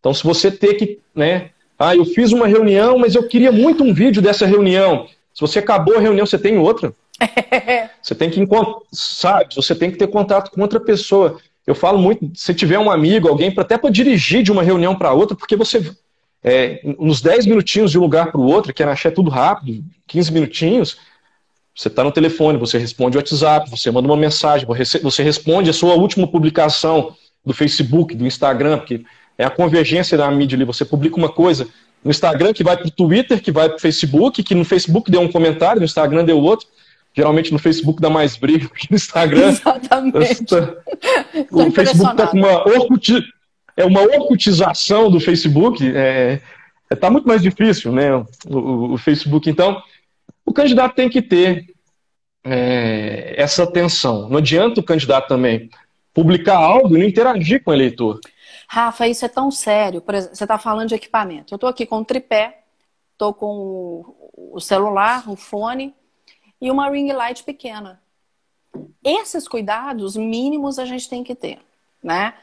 Então, se você ter que, né, ah, eu fiz uma reunião, mas eu queria muito um vídeo dessa reunião. Se você acabou a reunião, você tem outra. *laughs* você tem que sabe, você tem que ter contato com outra pessoa. Eu falo muito, se tiver um amigo, alguém, até para dirigir de uma reunião para outra, porque você, é, nos 10 minutinhos de um lugar para o outro, que na é tudo rápido, 15 minutinhos, você está no telefone, você responde o WhatsApp, você manda uma mensagem, você responde a sua última publicação do Facebook, do Instagram, porque é a convergência da mídia ali. Você publica uma coisa no Instagram que vai para o Twitter, que vai para o Facebook, que no Facebook deu um comentário, no Instagram deu outro. Geralmente no Facebook dá mais briga que no Instagram. *laughs* Exatamente. *laughs* o Facebook está com uma, orcuti, é uma orcutização do Facebook. Está é, é, tá muito mais difícil, né? O, o, o, Facebook. Então, o candidato tem que ter é, essa atenção. Não adianta o candidato também publicar algo e não interagir com o eleitor. Rafa, isso é tão sério. Por exemplo, você está falando de equipamento. Eu estou aqui com um tripé, estou com o celular, o fone e uma ring light pequena. Esses cuidados mínimos a gente tem que ter, né?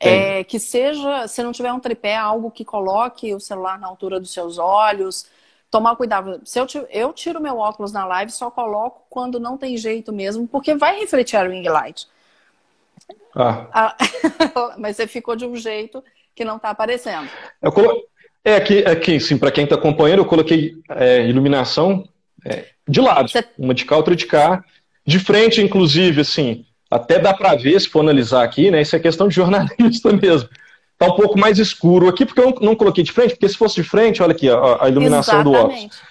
É, que seja, se não tiver um tripé, algo que coloque o celular na altura dos seus olhos, tomar cuidado. Se eu, eu tiro meu óculos na live, só coloco quando não tem jeito mesmo, porque vai refletir a ring light. Ah. ah *laughs* mas você ficou de um jeito que não está aparecendo. Eu colo... É aqui, aqui sim, para quem está acompanhando, eu coloquei é, iluminação é, de lado, você... uma de cá, outra de cá, de frente, inclusive, assim, até dá para ver, se for analisar aqui, né? Isso é questão de jornalista *laughs* mesmo. Tá um pouco mais escuro aqui, porque eu não, não coloquei de frente, porque se fosse de frente, olha aqui, ó, a iluminação Exatamente. do óculos.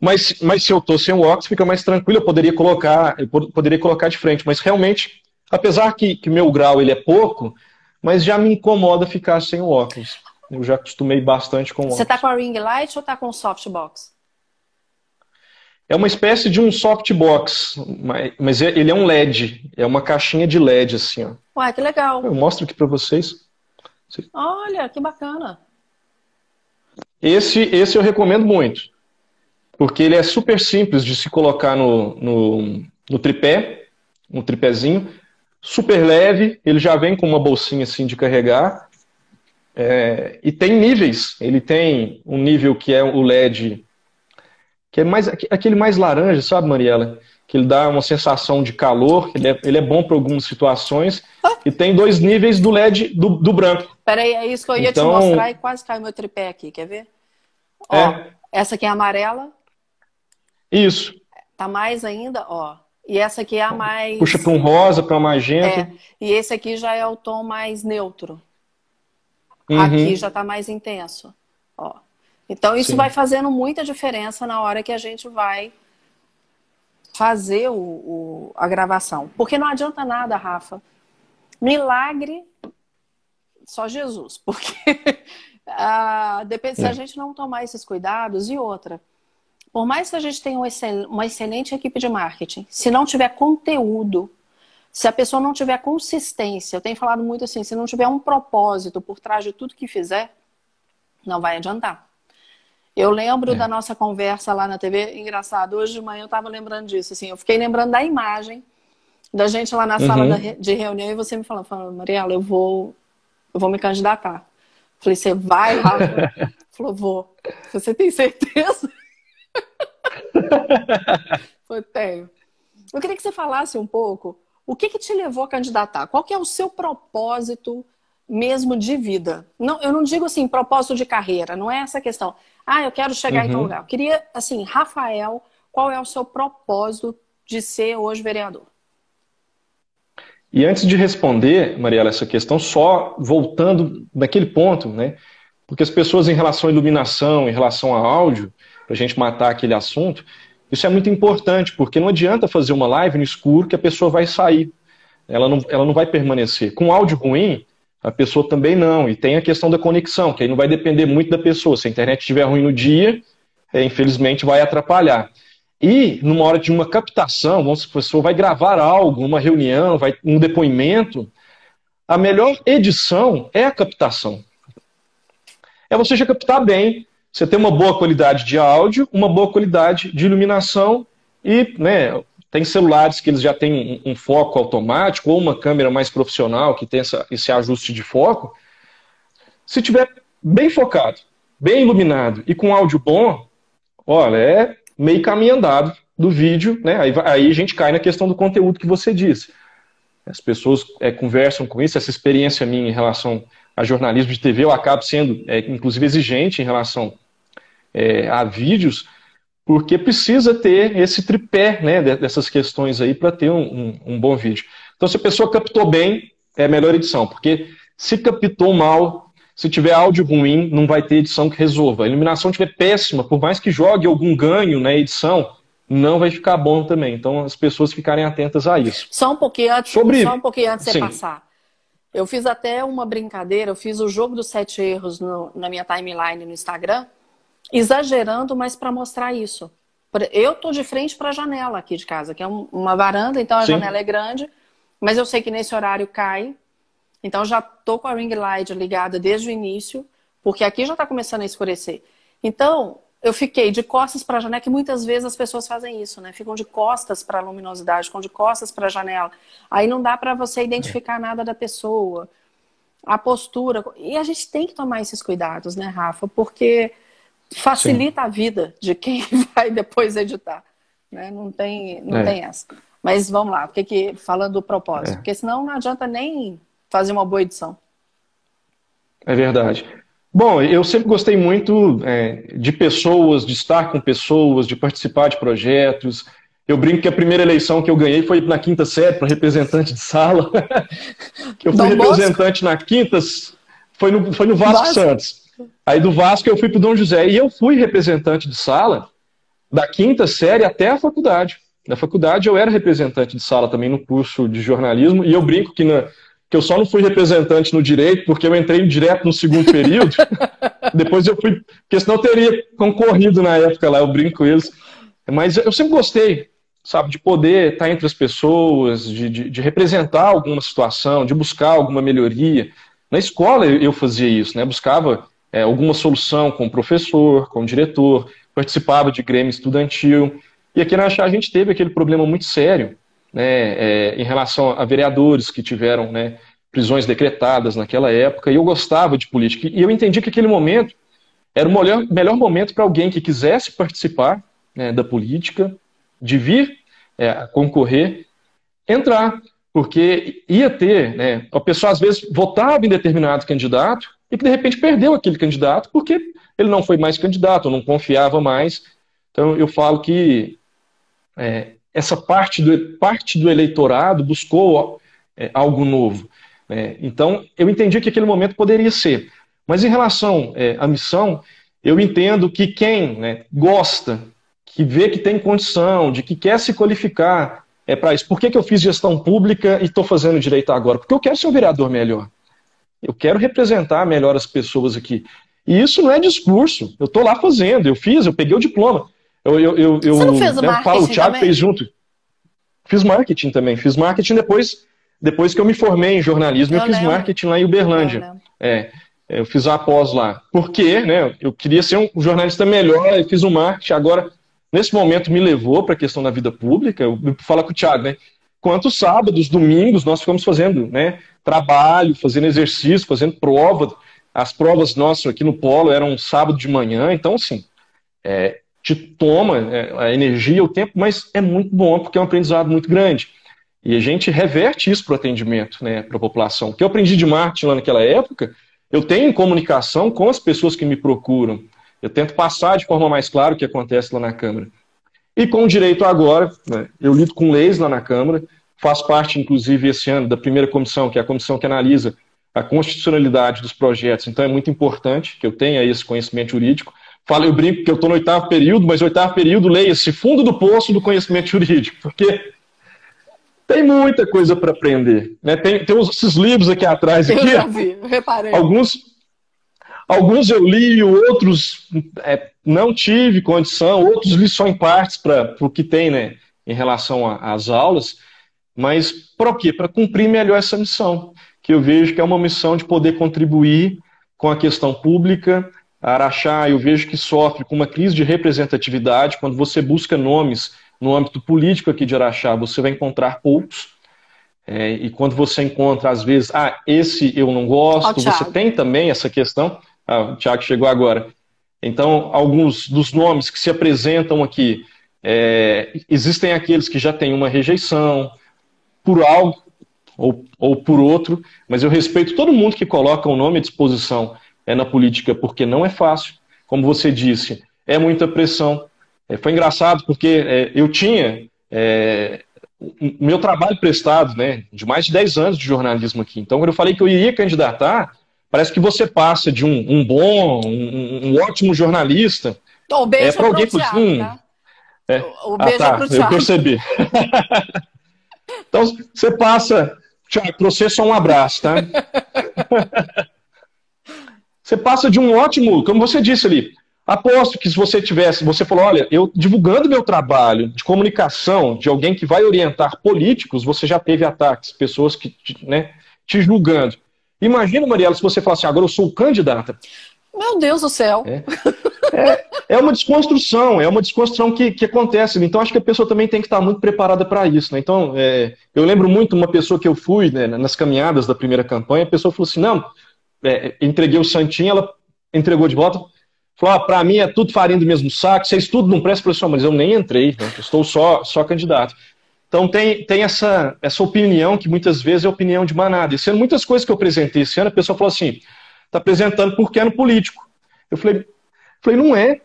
Mas, mas se eu estou sem o óculos, fica mais tranquilo, eu poderia colocar, eu poderia colocar de frente, mas realmente Apesar que, que meu grau ele é pouco, mas já me incomoda ficar sem o óculos. Eu já acostumei bastante com o óculos. Você está com a ring light ou está com o softbox? É uma espécie de um softbox, mas é, ele é um LED. É uma caixinha de LED, assim. Ó. Ué, que legal. Eu mostro aqui para vocês. Olha, que bacana. Esse, esse eu recomendo muito. Porque ele é super simples de se colocar no, no, no tripé, um tripézinho super leve, ele já vem com uma bolsinha assim de carregar. É, e tem níveis. Ele tem um nível que é o LED, que é mais aquele mais laranja, sabe, Mariela? que ele dá uma sensação de calor, ele é, ele é bom para algumas situações, e tem dois níveis do LED do, do branco. Peraí, é isso que eu ia então, te mostrar e quase caiu meu tripé aqui, quer ver? Ó, é. essa aqui é amarela. Isso. Tá mais ainda, ó. E essa aqui é a mais. Puxa para um rosa, para um magenta. É. E esse aqui já é o tom mais neutro. Uhum. Aqui já está mais intenso. Ó. Então, isso Sim. vai fazendo muita diferença na hora que a gente vai fazer o, o, a gravação. Porque não adianta nada, Rafa. Milagre, só Jesus. *laughs* Porque ah, depende, se a é. gente não tomar esses cuidados, e outra. Por mais que a gente tenha uma excelente equipe de marketing, se não tiver conteúdo, se a pessoa não tiver consistência, eu tenho falado muito assim, se não tiver um propósito por trás de tudo que fizer, não vai adiantar. Eu lembro é. da nossa conversa lá na TV, engraçado, hoje de manhã eu estava lembrando disso, assim, eu fiquei lembrando da imagem da gente lá na uhum. sala de reunião e você me falando, falando, Mariela, eu vou, eu vou me candidatar. Falei, você vai, Rafa? *laughs* Falou, vou. Você tem certeza? *laughs* Foi, tenho. Eu queria que você falasse um pouco o que, que te levou a candidatar? Qual é o seu propósito mesmo de vida? Não, eu não digo assim, propósito de carreira, não é essa a questão. Ah, eu quero chegar uhum. em tal lugar. Eu queria, assim, Rafael, qual é o seu propósito de ser hoje vereador? E antes de responder, Mariela, essa questão, só voltando naquele ponto, né? Porque as pessoas, em relação à iluminação, em relação a áudio, para a gente matar aquele assunto, isso é muito importante, porque não adianta fazer uma live no escuro que a pessoa vai sair. Ela não, ela não vai permanecer. Com áudio ruim, a pessoa também não. E tem a questão da conexão, que aí não vai depender muito da pessoa. Se a internet estiver ruim no dia, é, infelizmente vai atrapalhar. E numa hora de uma captação, vamos supor, a pessoa vai gravar algo, uma reunião, vai um depoimento, a melhor edição é a captação. É você já captar bem, você tem uma boa qualidade de áudio, uma boa qualidade de iluminação e né, tem celulares que eles já têm um, um foco automático ou uma câmera mais profissional que tem essa, esse ajuste de foco. Se tiver bem focado, bem iluminado e com áudio bom, olha, é meio caminho andado do vídeo, né? Aí, aí a gente cai na questão do conteúdo que você disse. As pessoas é, conversam com isso, essa experiência minha em relação a jornalismo de TV, eu acabo sendo, é, inclusive, exigente em relação é, a vídeos, porque precisa ter esse tripé né, dessas questões aí para ter um, um, um, bom vídeo. Então, se a pessoa captou bem, é a melhor edição, porque se captou mal, se tiver áudio ruim, não vai ter edição que resolva. A iluminação estiver péssima, por mais que jogue algum ganho na edição, não vai ficar bom também. Então, as pessoas ficarem atentas a isso. Só um pouquinho antes, Sobre... só um pouquinho antes de você passar. Eu fiz até uma brincadeira, eu fiz o jogo dos sete erros no, na minha timeline no Instagram, exagerando, mas para mostrar isso. Eu tô de frente para a janela aqui de casa, que é uma varanda, então a Sim. janela é grande, mas eu sei que nesse horário cai, então já tô com a ring light ligada desde o início, porque aqui já está começando a escurecer. Então, eu fiquei de costas para a janela, que muitas vezes as pessoas fazem isso, né? Ficam de costas para a luminosidade, ficam de costas para a janela. Aí não dá para você identificar nada da pessoa, a postura. E a gente tem que tomar esses cuidados, né, Rafa? Porque facilita Sim. a vida de quem *laughs* vai depois editar. Né? Não, tem, não é. tem essa. Mas vamos lá, porque que, falando do propósito, é. porque senão não adianta nem fazer uma boa edição. É verdade. Bom, eu sempre gostei muito é, de pessoas, de estar com pessoas, de participar de projetos. Eu brinco que a primeira eleição que eu ganhei foi na quinta série, para representante de sala. *laughs* eu fui Dom representante Bosco? na quinta, foi no, foi no Vasco, Vasco Santos. Aí do Vasco eu fui para o Dom José. E eu fui representante de sala da quinta série até a faculdade. Na faculdade eu era representante de sala também no curso de jornalismo. E eu brinco que na, que eu só não fui representante no direito porque eu entrei direto no segundo *laughs* período. Depois eu fui, porque senão eu teria concorrido na época lá, eu brinco com eles. Mas eu sempre gostei, sabe, de poder estar entre as pessoas, de, de, de representar alguma situação, de buscar alguma melhoria. Na escola eu fazia isso, né? Buscava é, alguma solução com o professor, com o diretor, participava de grêmio estudantil. E aqui na Achá a gente teve aquele problema muito sério né, é, em relação a vereadores que tiveram né, prisões decretadas naquela época, e eu gostava de política. E eu entendi que aquele momento era o melhor, melhor momento para alguém que quisesse participar né, da política, de vir é, concorrer, entrar. Porque ia ter, né, a pessoa às vezes votava em determinado candidato e que de repente perdeu aquele candidato porque ele não foi mais candidato, não confiava mais. Então eu falo que é, essa parte do, parte do eleitorado buscou é, algo novo. Né? Então eu entendi que aquele momento poderia ser. Mas em relação é, à missão, eu entendo que quem né, gosta, que vê que tem condição, de que quer se qualificar é para isso. Por que, que eu fiz gestão pública e estou fazendo direito agora? Porque eu quero ser um vereador melhor. Eu quero representar melhor as pessoas aqui. E isso não é discurso. Eu estou lá fazendo, eu fiz, eu peguei o diploma. Eu, eu, eu, Você não fez o né, falo, o Thiago também? fez junto. Fiz marketing também. Fiz marketing depois, depois que eu me formei em jornalismo, eu, eu fiz marketing lá em Uberlândia. É, eu fiz a pós lá. Porque né, eu queria ser um jornalista melhor, eu fiz o um marketing. Agora, nesse momento, me levou para a questão da vida pública. Eu, eu falo com o Thiago, né? Quantos sábados, domingos nós ficamos fazendo né, trabalho, fazendo exercício, fazendo prova. As provas nossas aqui no Polo eram sábado de manhã, então, assim, é, te toma é, a energia, o tempo, mas é muito bom, porque é um aprendizado muito grande. E a gente reverte isso para o atendimento, né, para a população. O que eu aprendi de marketing lá naquela época, eu tenho comunicação com as pessoas que me procuram. Eu tento passar de forma mais clara o que acontece lá na Câmara. E com o direito agora, né, eu lido com leis lá na Câmara, faço parte, inclusive, esse ano, da primeira comissão, que é a comissão que analisa a constitucionalidade dos projetos. Então é muito importante que eu tenha esse conhecimento jurídico. Falo, eu brinco que eu estou no oitavo período, mas oitavo período leia-se fundo do poço do conhecimento jurídico, porque tem muita coisa para aprender. Né? Tem, tem esses livros aqui atrás. Aqui, eu vi, reparei. Alguns, alguns eu li, outros é, não tive condição, outros li só em partes para o que tem né, em relação às aulas. Mas para o quê? Para cumprir melhor essa missão, que eu vejo que é uma missão de poder contribuir com a questão pública. Araxá, eu vejo que sofre com uma crise de representatividade. Quando você busca nomes no âmbito político aqui de Araxá, você vai encontrar poucos. É, e quando você encontra, às vezes, ah, esse eu não gosto, você tem também essa questão. Ah, o Tiago chegou agora. Então, alguns dos nomes que se apresentam aqui, é, existem aqueles que já têm uma rejeição, por algo ou, ou por outro, mas eu respeito todo mundo que coloca o nome à disposição é, na política, porque não é fácil. Como você disse, é muita pressão. É, foi engraçado porque é, eu tinha é, o meu trabalho prestado, né, de mais de 10 anos de jornalismo aqui. Então, quando eu falei que eu iria candidatar, parece que você passa de um, um bom, um, um, ótimo jornalista oh, beijo é, para alguém que hum, tá? é, o, o beijo ah, tá, é eu percebi. *laughs* Então, você passa. Tiago, você só um abraço, tá? *laughs* você passa de um ótimo, como você disse ali, aposto que se você tivesse, você falou, olha, eu divulgando meu trabalho de comunicação, de alguém que vai orientar políticos, você já teve ataques, pessoas que, né, te julgando. Imagina, Mariela, se você falasse, assim, agora eu sou candidata. Meu Deus do céu. É. É, é uma desconstrução, é uma desconstrução que, que acontece. Então, acho que a pessoa também tem que estar muito preparada para isso. Né? Então, é, eu lembro muito uma pessoa que eu fui né, nas caminhadas da primeira campanha, a pessoa falou assim: não, é, entreguei o Santinho, ela entregou de volta, falou: ah, para mim é tudo farinha do mesmo saco, vocês tudo não prestam. Assim, mas eu nem entrei, né? estou só, só candidato. Então, tem, tem essa, essa opinião que muitas vezes é opinião de manada. E sendo muitas coisas que eu apresentei esse ano, a pessoa falou assim: está apresentando porque é no político. Eu falei, falei não é.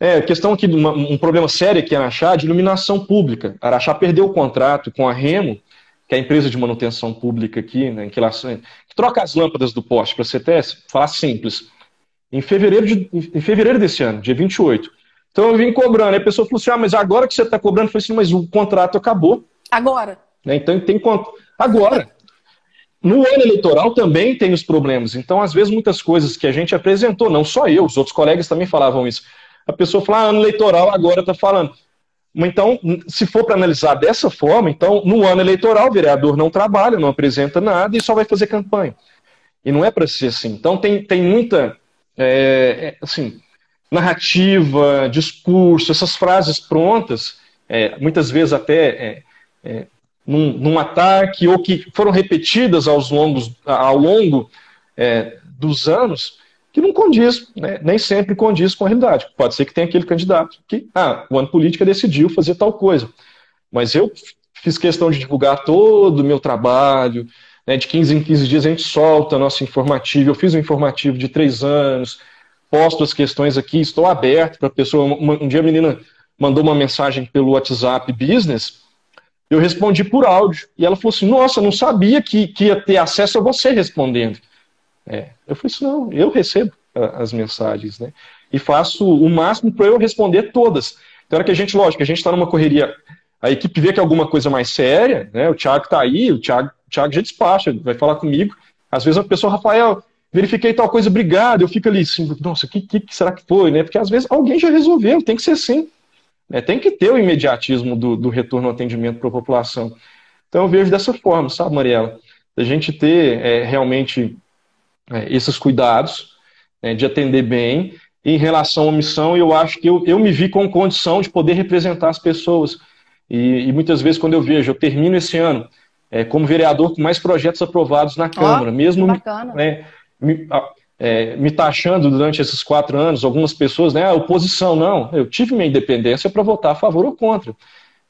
É, questão aqui, uma, um problema sério aqui em Araxá de iluminação pública. A Araxá perdeu o contrato com a Remo, que é a empresa de manutenção pública aqui, né, que, que troca as lâmpadas do poste para a CTS, falar simples, em fevereiro, de, em fevereiro desse ano, dia 28. Então eu vim cobrando, aí a pessoa falou assim, ah, mas agora que você está cobrando, eu falei assim, mas o contrato acabou. Agora. Né, então tem Agora. No ano eleitoral também tem os problemas. Então, às vezes, muitas coisas que a gente apresentou, não só eu, os outros colegas também falavam isso. A pessoa fala, ah, ano eleitoral agora está falando. Então, se for para analisar dessa forma, então, no ano eleitoral, o vereador não trabalha, não apresenta nada e só vai fazer campanha. E não é para ser assim. Então, tem, tem muita, é, é, assim, narrativa, discurso, essas frases prontas, é, muitas vezes até é, é, num, num, ataque ou que foram repetidas aos longos, ao longo é, dos anos, que não condiz, né? nem sempre condiz com a realidade. Pode ser que tenha aquele candidato que, ah, o ano política decidiu fazer tal coisa. Mas eu fiz questão de divulgar todo o meu trabalho, né, de 15 em 15 dias a gente solta nosso informativo. Eu fiz um informativo de três anos, posto as questões aqui, estou aberto para a pessoa. Um dia a menina mandou uma mensagem pelo WhatsApp Business, eu respondi por áudio. E ela falou assim: Nossa, não sabia que, que ia ter acesso a você respondendo. É, eu falei assim: Não, eu recebo as mensagens, né? E faço o máximo para eu responder todas. Então, era que a gente, lógico, a gente está numa correria, a equipe vê que é alguma coisa mais séria, né? O Thiago está aí, o Thiago, o Thiago já despacha, vai falar comigo. Às vezes a pessoa, Rafael, verifiquei tal coisa, obrigado. Eu fico ali assim, nossa, o que, que, será que foi, né? Porque às vezes alguém já resolveu, tem que ser assim. É, tem que ter o imediatismo do, do retorno ao atendimento para a população. Então eu vejo dessa forma, sabe, Mariela? A gente ter é, realmente é, esses cuidados né, de atender bem. Em relação à missão, eu acho que eu, eu me vi com condição de poder representar as pessoas. E, e muitas vezes, quando eu vejo, eu termino esse ano é, como vereador com mais projetos aprovados na Câmara, oh, mesmo né, me, é, me taxando durante esses quatro anos, algumas pessoas, né, a oposição, não, eu tive minha independência para votar a favor ou contra.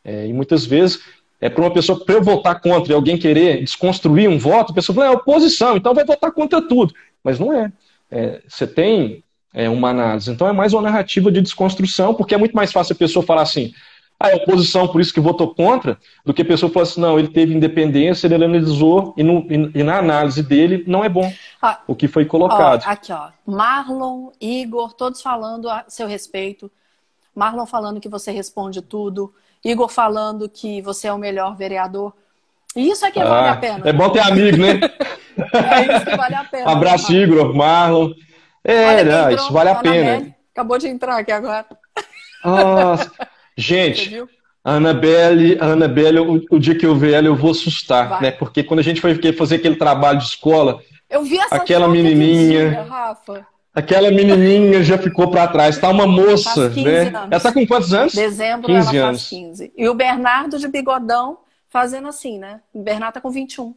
É, e muitas vezes, é para uma pessoa, para eu votar contra e alguém querer desconstruir um voto, a pessoa fala, é oposição, então vai votar contra tudo. Mas não é. é você tem é, uma análise. Então é mais uma narrativa de desconstrução, porque é muito mais fácil a pessoa falar assim, ah, é oposição, por isso que votou contra, do que a pessoa falar assim, não, ele teve independência, ele analisou, e, no, e na análise dele não é bom o que foi colocado. Ó, aqui, ó. Marlon, Igor, todos falando a seu respeito. Marlon falando que você responde tudo. Igor falando que você é o melhor vereador. Isso é que ah, vale a pena. É bom ter amigo, né? é isso que vale a pena. *laughs* Abraço, né, Igor, Marlon. É, não, isso vale a pena. acabou de entrar aqui agora. Nossa. *laughs* Gente, Anabelle, Anabelle o, o, dia que eu ver ela, eu vou assustar, Vai. né? Porque quando a gente foi fazer aquele trabalho de escola, eu vi essa aquela menininha, dia, Rafa. Aquela menininha já ficou para trás. Tá uma moça, né? Anos. Ela tá com quantos anos? Dezembro 15 ela anos. faz 15. E o Bernardo de bigodão fazendo assim, né? O Bernardo tá com 21.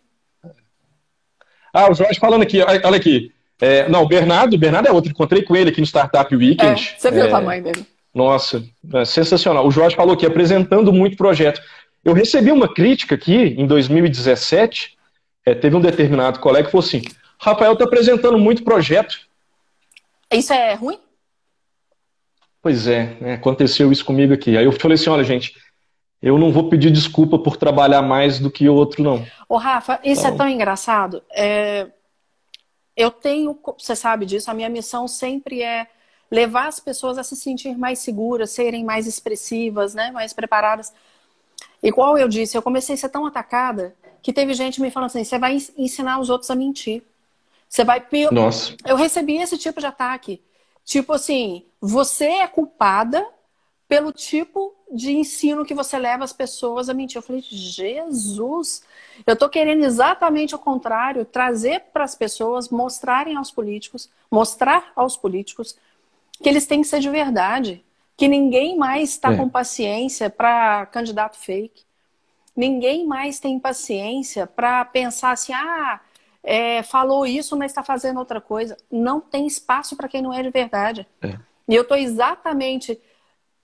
Ah, o Jorge falando aqui, olha aqui. É, não, o Bernardo, o Bernardo é outro. Encontrei com ele aqui no Startup Weekend. É, você viu é, o tamanho dele? Nossa, é sensacional. O Jorge falou aqui, apresentando muito projeto. Eu recebi uma crítica aqui em 2017. É, teve um determinado colega que falou assim: Rafael está apresentando muito projeto. Isso é ruim? Pois é, né, aconteceu isso comigo aqui. Aí eu falei assim: olha, gente, eu não vou pedir desculpa por trabalhar mais do que o outro, não. Ô, Rafa, isso é então... é tão engraçado. É... Eu tenho, você sabe disso, a minha missão sempre é levar as pessoas a se sentir mais seguras, serem mais expressivas, né, mais preparadas. Igual eu disse, eu comecei a ser tão atacada que teve gente me falando assim: você vai ensinar os outros a mentir. Você vai. Nossa. Eu recebi esse tipo de ataque. Tipo assim, você é culpada pelo tipo de ensino que você leva as pessoas a mentir. Eu falei, Jesus, eu estou querendo exatamente o contrário, trazer para as pessoas, mostrarem aos políticos, mostrar aos políticos que eles têm que ser de verdade, que ninguém mais está é. com paciência para candidato fake, ninguém mais tem paciência para pensar assim, ah, é, falou isso, mas está fazendo outra coisa. Não tem espaço para quem não é de verdade. É. E eu estou exatamente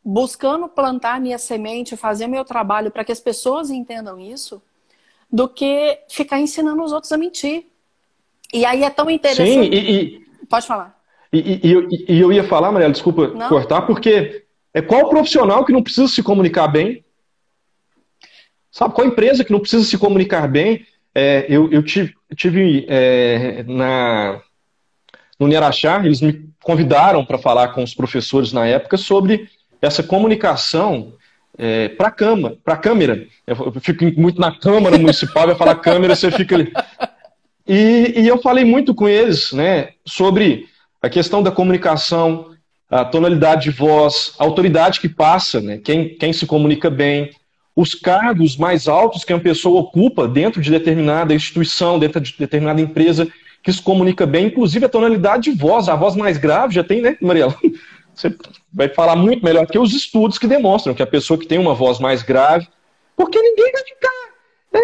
buscando plantar minha semente, fazer meu trabalho para que as pessoas entendam isso, do que ficar ensinando os outros a mentir. E aí é tão interessante. Sim, e, e... Pode falar. E, e, e, eu ia falar, Mariela, desculpa não. cortar, porque é qual profissional que não precisa se comunicar bem? Sabe, qual empresa que não precisa se comunicar bem? É, eu, eu tive, tive é, na, no Niaraxá, eles me convidaram para falar com os professores na época sobre essa comunicação é, para a câmara, câmera. Eu fico muito na Câmara Municipal, vai falar câmera, você fica ali. E, e eu falei muito com eles né, sobre a questão da comunicação, a tonalidade de voz, a autoridade que passa, né? quem, quem se comunica bem, os cargos mais altos que uma pessoa ocupa dentro de determinada instituição, dentro de determinada empresa, que se comunica bem, inclusive a tonalidade de voz, a voz mais grave já tem, né, Mariela? *laughs* Você vai falar muito melhor que os estudos que demonstram que a pessoa que tem uma voz mais grave, porque ninguém vai ficar né,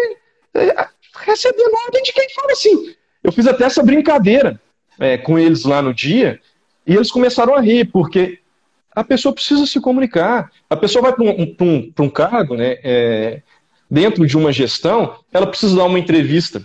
é, recebendo ordem de quem fala assim. Eu fiz até essa brincadeira é, com eles lá no dia, e eles começaram a rir, porque a pessoa precisa se comunicar. A pessoa vai para um, um, um, cargo, né, é, dentro de uma gestão, ela precisa dar uma entrevista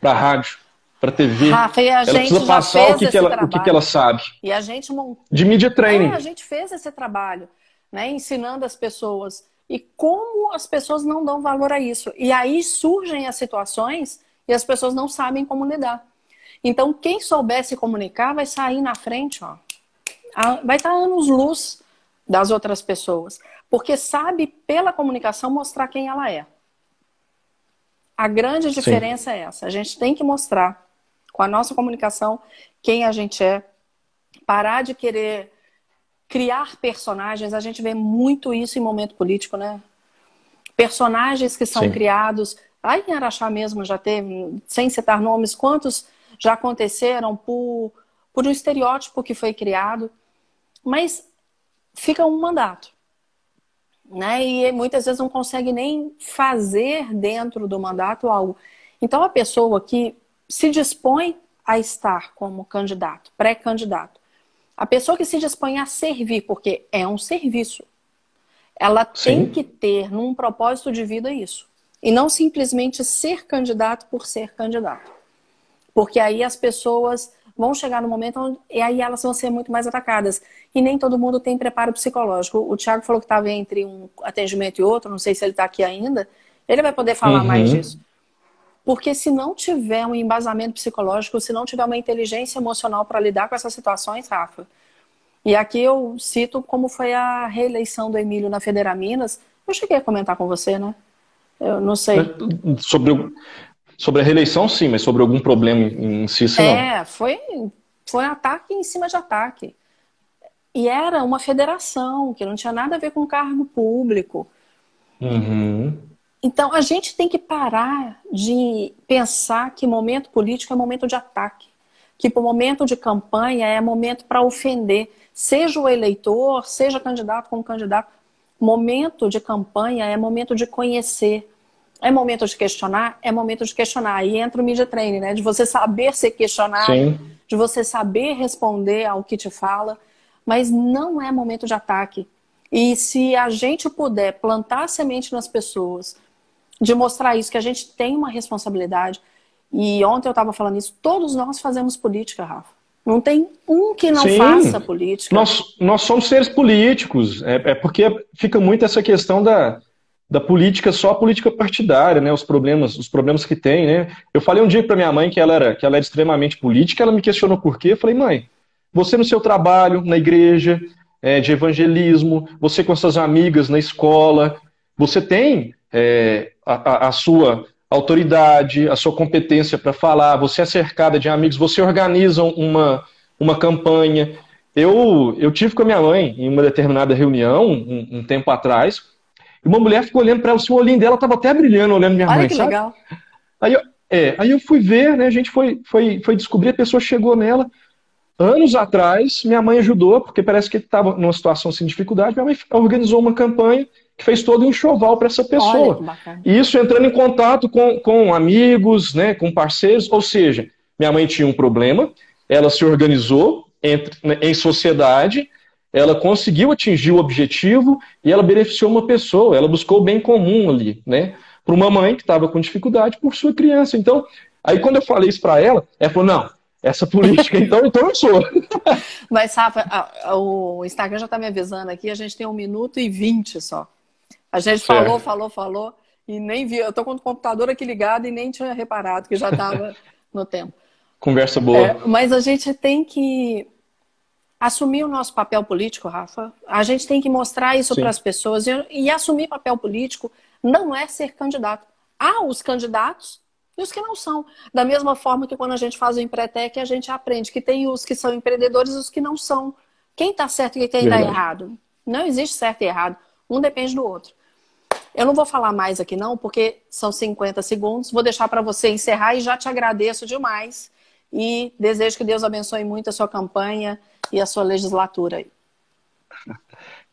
para a rádio, para a TV. Rafa, e a ela gente precisa passar o que, que ela, o que, que ela sabe. E a gente montou. De media training. É, a gente fez esse trabalho, né, ensinando as pessoas. E como as pessoas não dão valor a isso. E aí surgem as situações e as pessoas não sabem como lidar. Então, quem souber se comunicar vai sair na frente, ó. Vai estar anos luz das outras pessoas. Porque sabe, pela comunicação, mostrar quem ela é. A grande diferença Sim. é essa. A gente tem que mostrar, com a nossa comunicação, quem a gente é. Parar de querer criar personagens. A gente vê muito isso em momento político, né? Personagens que são Sim. criados. Aí em Araxá mesmo já teve, sem citar nomes, quantos já aconteceram por, por um estereótipo que foi criado. Mas fica um mandato né? E muitas vezes não consegue nem fazer dentro do mandato algo. Então a pessoa que se dispõe a estar como candidato, pré-candidato, a pessoa que se dispõe a servir, porque é um serviço, ela Sim. tem que ter num propósito de vida isso. E não simplesmente ser candidato por ser candidato. Porque aí as pessoas vão chegar no momento onde, e aí elas vão ser muito mais atacadas. E nem todo mundo tem preparo psicológico. O Tiago falou que estava entre um atendimento e outro, não sei se ele está aqui ainda. Ele vai poder falar uhum. mais disso. Porque se não tiver um embasamento psicológico, se não tiver uma inteligência emocional para lidar com essas situações, Rafa. E aqui eu cito como foi a reeleição do Emílio na Federaminas. Eu cheguei a comentar com você, né? Eu não sei. Sobre o, Sobre a reeleição, sim, mas sobre algum problema em si, sim, É, foi, foi ataque em cima de ataque. E era uma federação, que não tinha nada a ver com cargo público. Uhum. Então, a gente tem que parar de pensar que momento político é momento de ataque. Que o momento de campanha é momento para ofender. Seja o eleitor, seja candidato como candidato. Momento de campanha é momento de conhecer, é momento de questionar? É momento de questionar. Aí entra o media training, né? De você saber ser questionado, Sim. de você saber responder ao que te fala, mas não é momento de ataque. E se a gente puder plantar semente nas pessoas, de mostrar isso, que a gente tem uma responsabilidade. E ontem eu estava falando isso, todos nós fazemos política, Rafa. Não tem um que não Sim, faça política. Nós, nós somos seres políticos. É, é porque fica muito essa questão da, da política só a política partidária, né? Os problemas, os problemas que tem, né? Eu falei um dia para minha mãe que ela era que ela era extremamente política, ela me questionou por quê. Eu falei, mãe, você no seu trabalho, na igreja, é, de evangelismo, você com suas amigas na escola, você tem é, a, a, sua autoridade, a sua competência para falar, você é cercada de amigos, você organiza uma, uma campanha. Eu, eu tive com a minha mãe em uma determinada reunião, um, um tempo atrás, e uma mulher ficou olhando para ela, assim, o olhinho dela estava até brilhando olhando minha Olha mãe. que sabe? legal. Aí eu, é, aí eu fui ver, né? A gente foi, foi, foi descobrir, a pessoa chegou nela. Anos atrás, minha mãe ajudou, porque parece que estava numa situação sem dificuldade. Minha mãe organizou uma campanha que fez todo um enxoval para essa pessoa. E isso entrando em contato com, com amigos, né, com parceiros. Ou seja, minha mãe tinha um problema, ela se organizou entre, né, em sociedade ela conseguiu atingir o objetivo e ela beneficiou uma pessoa, ela buscou o bem comum ali, né? Para uma mãe que estava com dificuldade por sua criança. Então, aí quando eu falei isso para ela, ela falou: não, essa política, então, então eu sou. *laughs* Mas, Rafa, o Instagram já está me avisando aqui, a gente tem um minuto e vinte só. A gente certo. falou, falou, falou, e nem vi. Eu estou com o computador aqui ligado e nem tinha reparado que já estava *laughs* no tempo. Conversa boa. É, mas a gente tem que assumir o nosso papel político, Rafa. A gente tem que mostrar isso para as pessoas. E, e, assumir papel político não é ser candidato. Há os candidatos e os que não são. Da mesma forma que quando a gente faz o Empretec, a gente aprende que tem os que são empreendedores e os que não são. Quem está certo e quem está errado? Não existe certo e errado. Um depende do outro. Eu não vou falar mais aqui não, porque são 50 segundos. Vou deixar para você encerrar e já te agradeço demais. E desejo que Deus abençoe muito a sua campanha e a sua legislatura aí.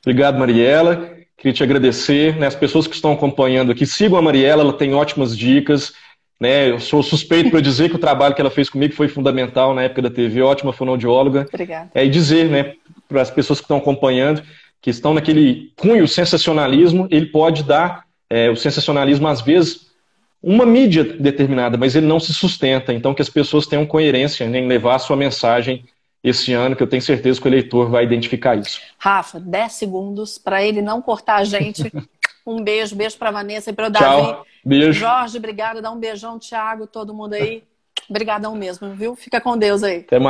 Obrigado, Mariela. Queria te agradecer. Né, as pessoas que estão acompanhando aqui, sigam a Mariela, ela tem ótimas dicas. Né, eu sou suspeito para dizer que o trabalho que ela fez comigo foi fundamental na época da TV, ótima fonoaudióloga. Obrigada. É, e dizer né, para as pessoas que estão acompanhando, que estão naquele cunho sensacionalismo, ele pode dar é, o sensacionalismo, às vezes, uma mídia determinada, mas ele não se sustenta. Então, que as pessoas tenham coerência né, em levar a sua mensagem esse ano, que eu tenho certeza que o eleitor vai identificar isso. Rafa, 10 segundos para ele não cortar a gente. *laughs* Um beijo, beijo para Vanessa e para o Davi. Tchau, beijo. Jorge, obrigado. Dá um beijão, Thiago, todo mundo aí. Obrigadão mesmo, viu? Fica com Deus aí. Até mais.